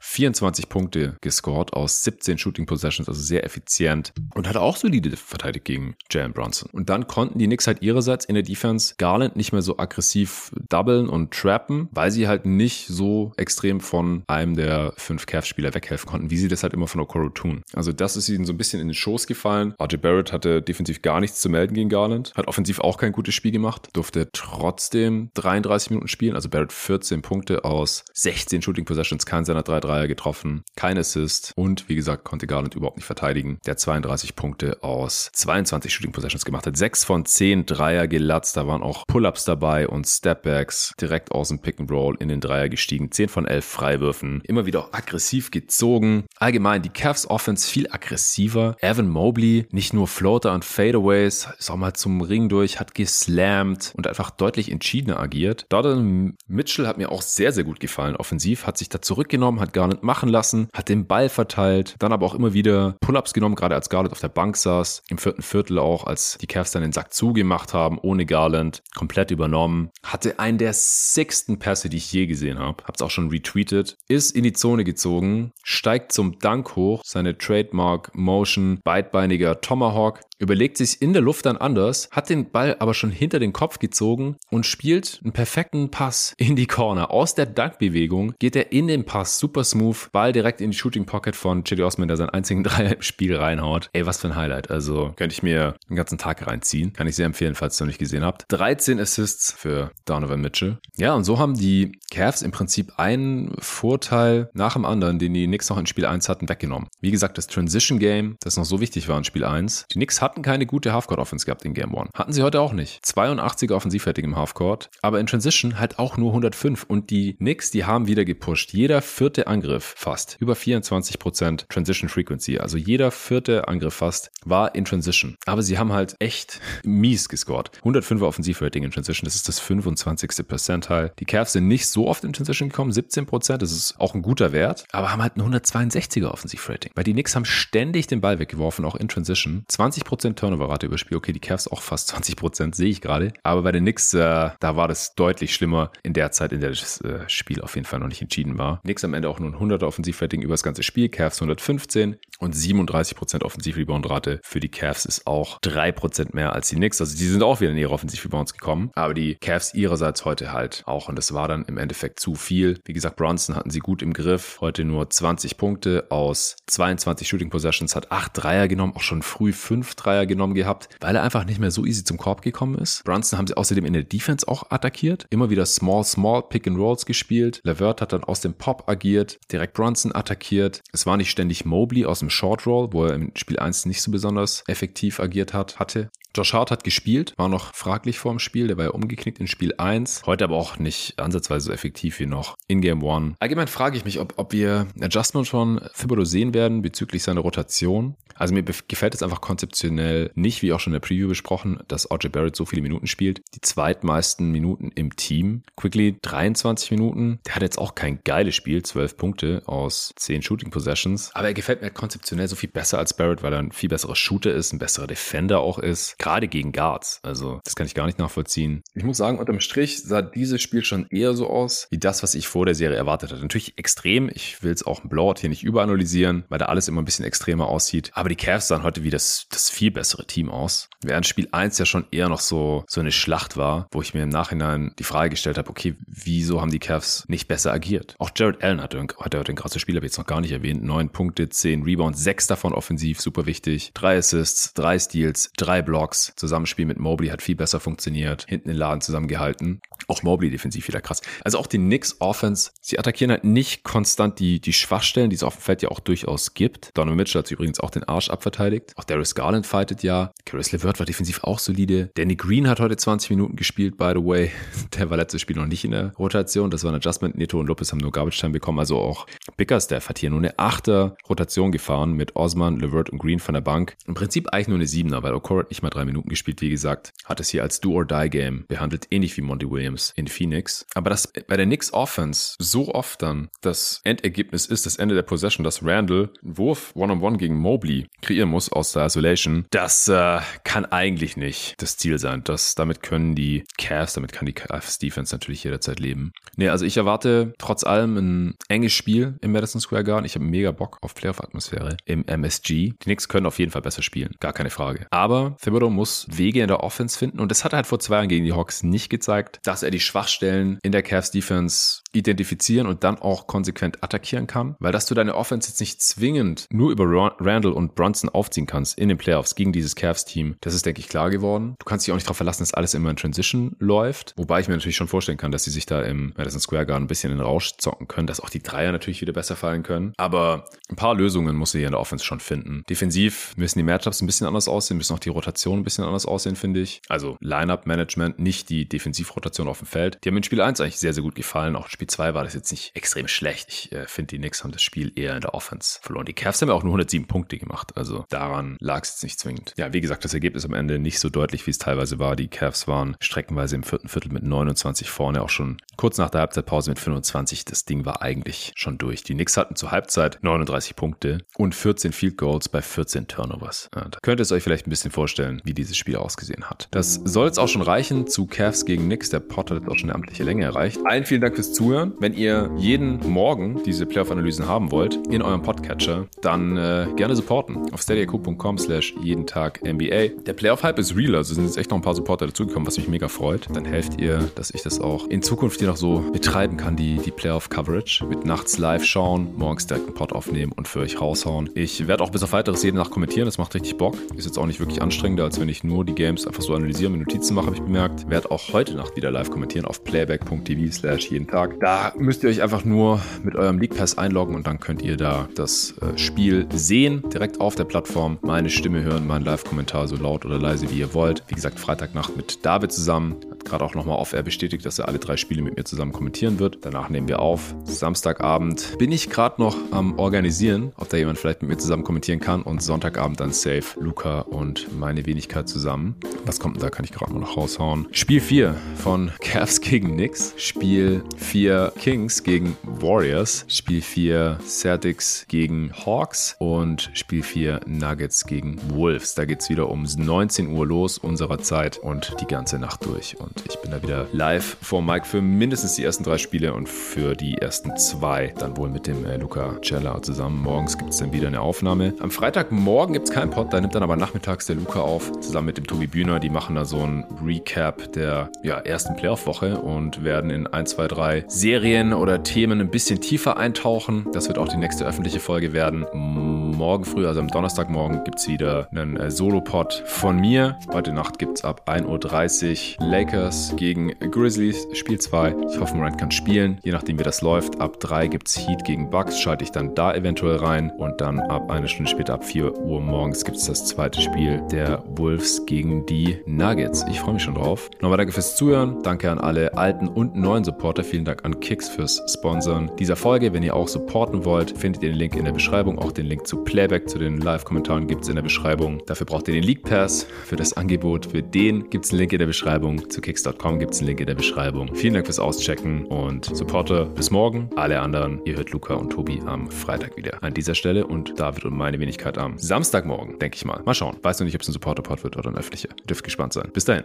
24 Punkte gescored aus 17 Shooting Possessions, also sehr effizient und hat auch solide verteidigt gegen Jalen Brunson. Und dann konnten die Knicks halt ihrerseits in der Defense Garland nicht mehr so aggressiv doublen und trappen, weil sie halt nicht so extrem von einem der fünf Cavs-Spieler weghelfen konnten, wie sie das halt immer von Okoro tun. Also das ist ihnen so ein bisschen in den Schoß gefallen. RJ Barrett hatte defensiv gar nichts zu melden gegen Garland, hat offensiv auch kein gutes Spiel gemacht, durfte trotzdem 33 Minuten spielen, also Barrett 14 Punkte aus 16 Shooting Possessions, kein seiner drei Dreier getroffen, kein Assist und wie gesagt konnte Garland überhaupt nicht verteidigen. Der 32 Punkte aus 22 Shooting Possessions gemacht hat, 6 von 10 Dreier gelatzt, da waren auch Pull-ups dabei und Stepbacks direkt aus dem Pick and Roll in den Dreier gestiegen, 10 von 11 Freiwürfen, immer wieder auch aggressiv gezogen. Allgemein die Cavs Offense viel aggressiver. Evan Mobley nicht nur Floater und Fadeaways, ist auch mal zum Ring durch, hat geslammt und einfach deutlich entschiedener agiert. Donovan Mitchell hat mir auch sehr, sehr gut gefallen. Offensiv hat sich da zurückgenommen, hat Garland machen lassen, hat den Ball verteilt, dann aber auch immer wieder Pull-ups genommen, gerade als Garland auf der Bank saß. Im vierten Viertel auch, als die Cavs dann den Sack zugemacht haben, ohne Garland, komplett übernommen. Hatte einen der sechsten Pässe, die ich je gesehen habe. Hab's auch schon retweetet. Ist in die Zone gezogen, steigt zum Dank hoch, seine Trademark Motion, beidbeiniger Tomahawk, überlegt sich in der Luft dann anders, hat den Ball aber schon hinter den Kopf gezogen und spielt einen perfekten Pass in die Corner. Aus der Dankbewegung geht er in den Pass super smooth, Ball direkt in die Shooting Pocket von Chidi Osman, der seinen einzigen [laughs] Dreier im Spiel reinhaut. Ey, was für ein Highlight. Also könnte ich mir den ganzen Tag reinziehen. Kann ich sehr empfehlen, falls ihr noch nicht gesehen habt. 13 Assists für Donovan Mitchell. Ja, und so haben die Cavs im Prinzip einen Vorteil nach dem anderen, den die Knicks noch in Spiel 1 hatten, weggenommen. Wie gesagt, das Transition Game, das noch so wichtig war in Spiel 1. Die Knicks hatten keine gute Halfcourt-Offense gehabt in Game 1. Hatten sie heute auch nicht. 82er Offensivfertig im Halfcourt, aber in Transition halt auch nur 105. Und die Knicks, die haben wieder gepusht. Jeder vierte Angriff fast, über 24% Transition Frequency, also jeder vierte Angriff fast, war in Transition. Aber sie haben halt echt mies gescored. 105er Offensivrating in Transition, das ist das 25. Percentile. Die Cavs sind nicht so oft in Transition gekommen, 17%, das ist auch ein guter Wert, aber haben halt ein 162er Offensivrating. Weil die Knicks haben ständig den Ball weggeworfen, auch in Transition. 20% Turnover-Rate über Spiel. Okay, die Cavs auch fast 20%, sehe ich gerade. Aber bei den Knicks, äh, da war das deutlich schlimmer in der Zeit, in der das äh, Spiel auf jeden Fall noch nicht entschieden war. Knicks am Ende auch nur ein 100er Offensivrating über das ganze Spiel. Cavs 115 und 37% Offensiv-Rebound-Rate für die Cavs ist auch 3% mehr als die Knicks. Also die sind auch wieder in ihre Offensiv-Rebounds gekommen. Aber die Cavs ihrerseits heute halt auch. Und das war dann im Endeffekt zu viel. Wie gesagt, Bronson hatten sie gut im Griff. Heute nur 20 Punkte aus 22 Shooting Possessions, hat 8 Dreier genommen, auch schon früh 5 Dreier genommen gehabt, weil er einfach nicht mehr so easy zum Korb gekommen ist. Brunson haben sie außerdem in der Defense auch attackiert. Immer wieder Small, Small Pick and Rolls gespielt. Levert hat dann aus dem Pop agiert, direkt Brunson attackiert. Es war nicht ständig Mobley aus dem Short Roll, wo er im Spiel 1 nicht so besonders effektiv agiert hat, hatte. Josh Hart hat gespielt, war noch fraglich vor dem Spiel, der war ja umgeknickt in Spiel 1, heute aber auch nicht ansatzweise so effektiv wie noch in Game 1. Allgemein frage ich mich, ob, ob wir Adjustment von Thibodeau sehen werden bezüglich seiner Rotation. Also mir gefällt es einfach konzeptionell nicht, wie auch schon in der Preview besprochen, dass RJ Barrett so viele Minuten spielt. Die zweitmeisten Minuten im Team. Quickly 23 Minuten. Der hat jetzt auch kein geiles Spiel, 12 Punkte aus 10 Shooting Possessions. Aber er gefällt mir konzeptionell so viel besser als Barrett, weil er ein viel besserer Shooter ist, ein besserer Defender auch ist gerade gegen Guards. Also das kann ich gar nicht nachvollziehen. Ich muss sagen, unterm Strich sah dieses Spiel schon eher so aus, wie das, was ich vor der Serie erwartet hatte. Natürlich extrem. Ich will es auch im Blowout hier nicht überanalysieren, weil da alles immer ein bisschen extremer aussieht. Aber die Cavs sahen heute wie das, das viel bessere Team aus. Während Spiel 1 ja schon eher noch so, so eine Schlacht war, wo ich mir im Nachhinein die Frage gestellt habe, okay, wieso haben die Cavs nicht besser agiert? Auch Jared Allen hatte, hatte heute ein krasses Spiel, habe ich jetzt noch gar nicht erwähnt. Neun Punkte, zehn Rebounds, sechs davon offensiv, super wichtig. Drei Assists, drei Steals, drei Blocks. Zusammenspiel mit Mobley hat viel besser funktioniert. Hinten den Laden zusammengehalten. Auch Mobley defensiv wieder krass. Also auch die Knicks Offense, sie attackieren halt nicht konstant die, die Schwachstellen, die es auf dem Feld ja auch durchaus gibt. Donovan Mitchell hat übrigens auch den Arsch abverteidigt. Auch Darius Garland fightet ja. Caris LeVert war defensiv auch solide. Danny Green hat heute 20 Minuten gespielt, by the way. [laughs] Der war letztes Spiel noch nicht in der Rotation. Das war ein Adjustment. Neto und Lopez haben nur Garbage Time bekommen. Also auch Bickerstaff hat hier nur eine achte Rotation gefahren mit Osman, LeVert und Green von der Bank. Im Prinzip eigentlich nur eine Siebener, weil Okoro hat nicht mal drei Minuten gespielt, wie gesagt. Hat es hier als Do-or-Die-Game behandelt, ähnlich wie Monty Williams in Phoenix. Aber das bei der Knicks Offense so oft dann das Endergebnis ist, das Ende der Possession, dass Randall einen Wurf One-on-One gegen Mobley kreieren muss aus der Isolation, das äh, kann eigentlich nicht das Ziel sein. Das, damit können die Cavs, damit kann die Cavs Defense natürlich jederzeit leben. Nee, also ich erwarte trotz allem ein enges Spiel im Madison Square Garden. Ich habe mega Bock auf Playoff-Atmosphäre im MSG. Die Knicks können auf jeden Fall besser spielen, gar keine Frage. Aber Thibodeau muss Wege in der Offense finden und das hat er halt vor zwei Jahren gegen die Hawks nicht gezeigt, dass er die Schwachstellen in der Cavs Defense identifizieren und dann auch konsequent attackieren kann, weil dass du deine Offense jetzt nicht zwingend nur über Randall und Bronson aufziehen kannst in den Playoffs gegen dieses Cavs-Team, das ist, denke ich, klar geworden. Du kannst dich auch nicht darauf verlassen, dass alles immer in Transition läuft, wobei ich mir natürlich schon vorstellen kann, dass sie sich da im Madison Square Garden ein bisschen in den Rausch zocken können, dass auch die Dreier natürlich wieder besser fallen können, aber ein paar Lösungen muss sie hier in der Offense schon finden. Defensiv müssen die Matchups ein bisschen anders aussehen, müssen auch die Rotation ein bisschen anders aussehen, finde ich. Also Lineup-Management, nicht die Defensivrotation auf dem Feld. Die haben in Spiel 1 eigentlich sehr, sehr gut gefallen, auch Spiel 2 war das jetzt nicht extrem schlecht. Ich äh, finde, die Knicks haben das Spiel eher in der Offense verloren. Die Cavs haben ja auch nur 107 Punkte gemacht. Also daran lag es jetzt nicht zwingend. Ja, wie gesagt, das Ergebnis am Ende nicht so deutlich, wie es teilweise war. Die Cavs waren streckenweise im vierten Viertel mit 29 vorne, auch schon kurz nach der Halbzeitpause mit 25. Das Ding war eigentlich schon durch. Die Knicks hatten zur Halbzeit 39 Punkte und 14 Field Goals bei 14 Turnovers. Da könnt ihr es euch vielleicht ein bisschen vorstellen, wie dieses Spiel ausgesehen hat. Das soll jetzt auch schon reichen zu Cavs gegen Knicks. Der Pod hat jetzt auch schon eine amtliche Länge erreicht. Allen vielen Dank fürs Zuhören. Wenn ihr jeden Morgen diese Playoff-Analysen haben wollt in eurem Podcatcher, dann äh, gerne supporten auf steadyq.com slash jeden Tag NBA. Der Playoff-Hype ist real, also sind jetzt echt noch ein paar Supporter dazugekommen, was mich mega freut. Dann helft ihr, dass ich das auch in Zukunft hier noch so betreiben kann, die, die Playoff-Coverage. Mit nachts live schauen, morgens direkt einen Pod aufnehmen und für euch raushauen. Ich werde auch bis auf weiteres jeden Tag kommentieren, das macht richtig Bock. Ist jetzt auch nicht wirklich anstrengender, als wenn ich nur die Games einfach so analysiere, mit Notizen mache, habe ich bemerkt. Werde auch heute Nacht wieder live kommentieren auf playback.tv slash jeden Tag. Da müsst ihr euch einfach nur mit eurem League Pass einloggen und dann könnt ihr da das äh, Spiel sehen, direkt auf der Plattform, meine Stimme hören, meinen Live-Kommentar so laut oder leise wie ihr wollt. Wie gesagt, Freitagnacht mit David zusammen. Hat gerade auch nochmal auf er bestätigt, dass er alle drei Spiele mit mir zusammen kommentieren wird. Danach nehmen wir auf. Samstagabend bin ich gerade noch am Organisieren, ob da jemand vielleicht mit mir zusammen kommentieren kann und Sonntagabend dann safe Luca und meine Wenigkeit zusammen. Was kommt denn da? Kann ich gerade mal noch raushauen. Spiel 4 von Cavs gegen Knicks. Spiel 4 Kings gegen Warriors. Spiel 4 Celtics gegen Hawks und Spiel 4 Nuggets gegen Wolves. Da geht es wieder um 19 Uhr los unserer Zeit und die ganze Nacht durch. Und ich bin da wieder live vor Mike für mindestens die ersten drei Spiele und für die ersten zwei dann wohl mit dem äh, Luca Cella zusammen. Morgens gibt es dann wieder eine Aufnahme. Am Freitagmorgen gibt es keinen Pod, da nimmt dann aber nachmittags der Luca auf, zusammen mit dem Tobi Bühner. Die machen da so ein Recap der ja, ersten Playoff-Woche und werden in ein, zwei, drei Serien oder Themen ein bisschen tiefer eintauchen. Das wird auch die nächste öffentliche Folge werden. Morgen früh, also am Donnerstagmorgen, gibt es wieder einen äh, Solo-Pod von mir. Heute Nacht gibt es ab 1.30 Uhr Lakers gegen Grizzlies, Spiel 2. Ich hoffe, Morant kann spielen, je nachdem wie das läuft. Ab 3 gibt es Heat gegen Bucks, schalte ich dann da eventuell rein. Und dann ab eine Stunde später, ab 4 Uhr morgens, gibt es das zweite Spiel der Wolves gegen die Nuggets. Ich freue mich schon drauf. Nochmal danke fürs Zuhören. Danke an alle alten und neuen Supporter. Vielen Dank an Kicks fürs Sponsoren dieser Folge. Wenn ihr auch supporten wollt, findet ihr den Link in der Beschreibung. Auch den Link zu Playback, zu den Live-Kommentaren gibt es in der Beschreibung. Dafür braucht ihr den League Pass für das Angebot. Für den gibt es einen Link in der Beschreibung. Zu Kicks.com gibt es einen Link in der Beschreibung. Vielen Dank fürs Auschecken und Supporter bis morgen. Alle anderen, ihr hört Luca und Tobi am Freitag wieder. An dieser Stelle und David und meine Wenigkeit am Samstagmorgen, denke ich mal. Mal schauen. Weiß noch nicht, ob es ein Supporter-Pod wird oder ein öffentlicher. Dürft gespannt sein. Bis dahin.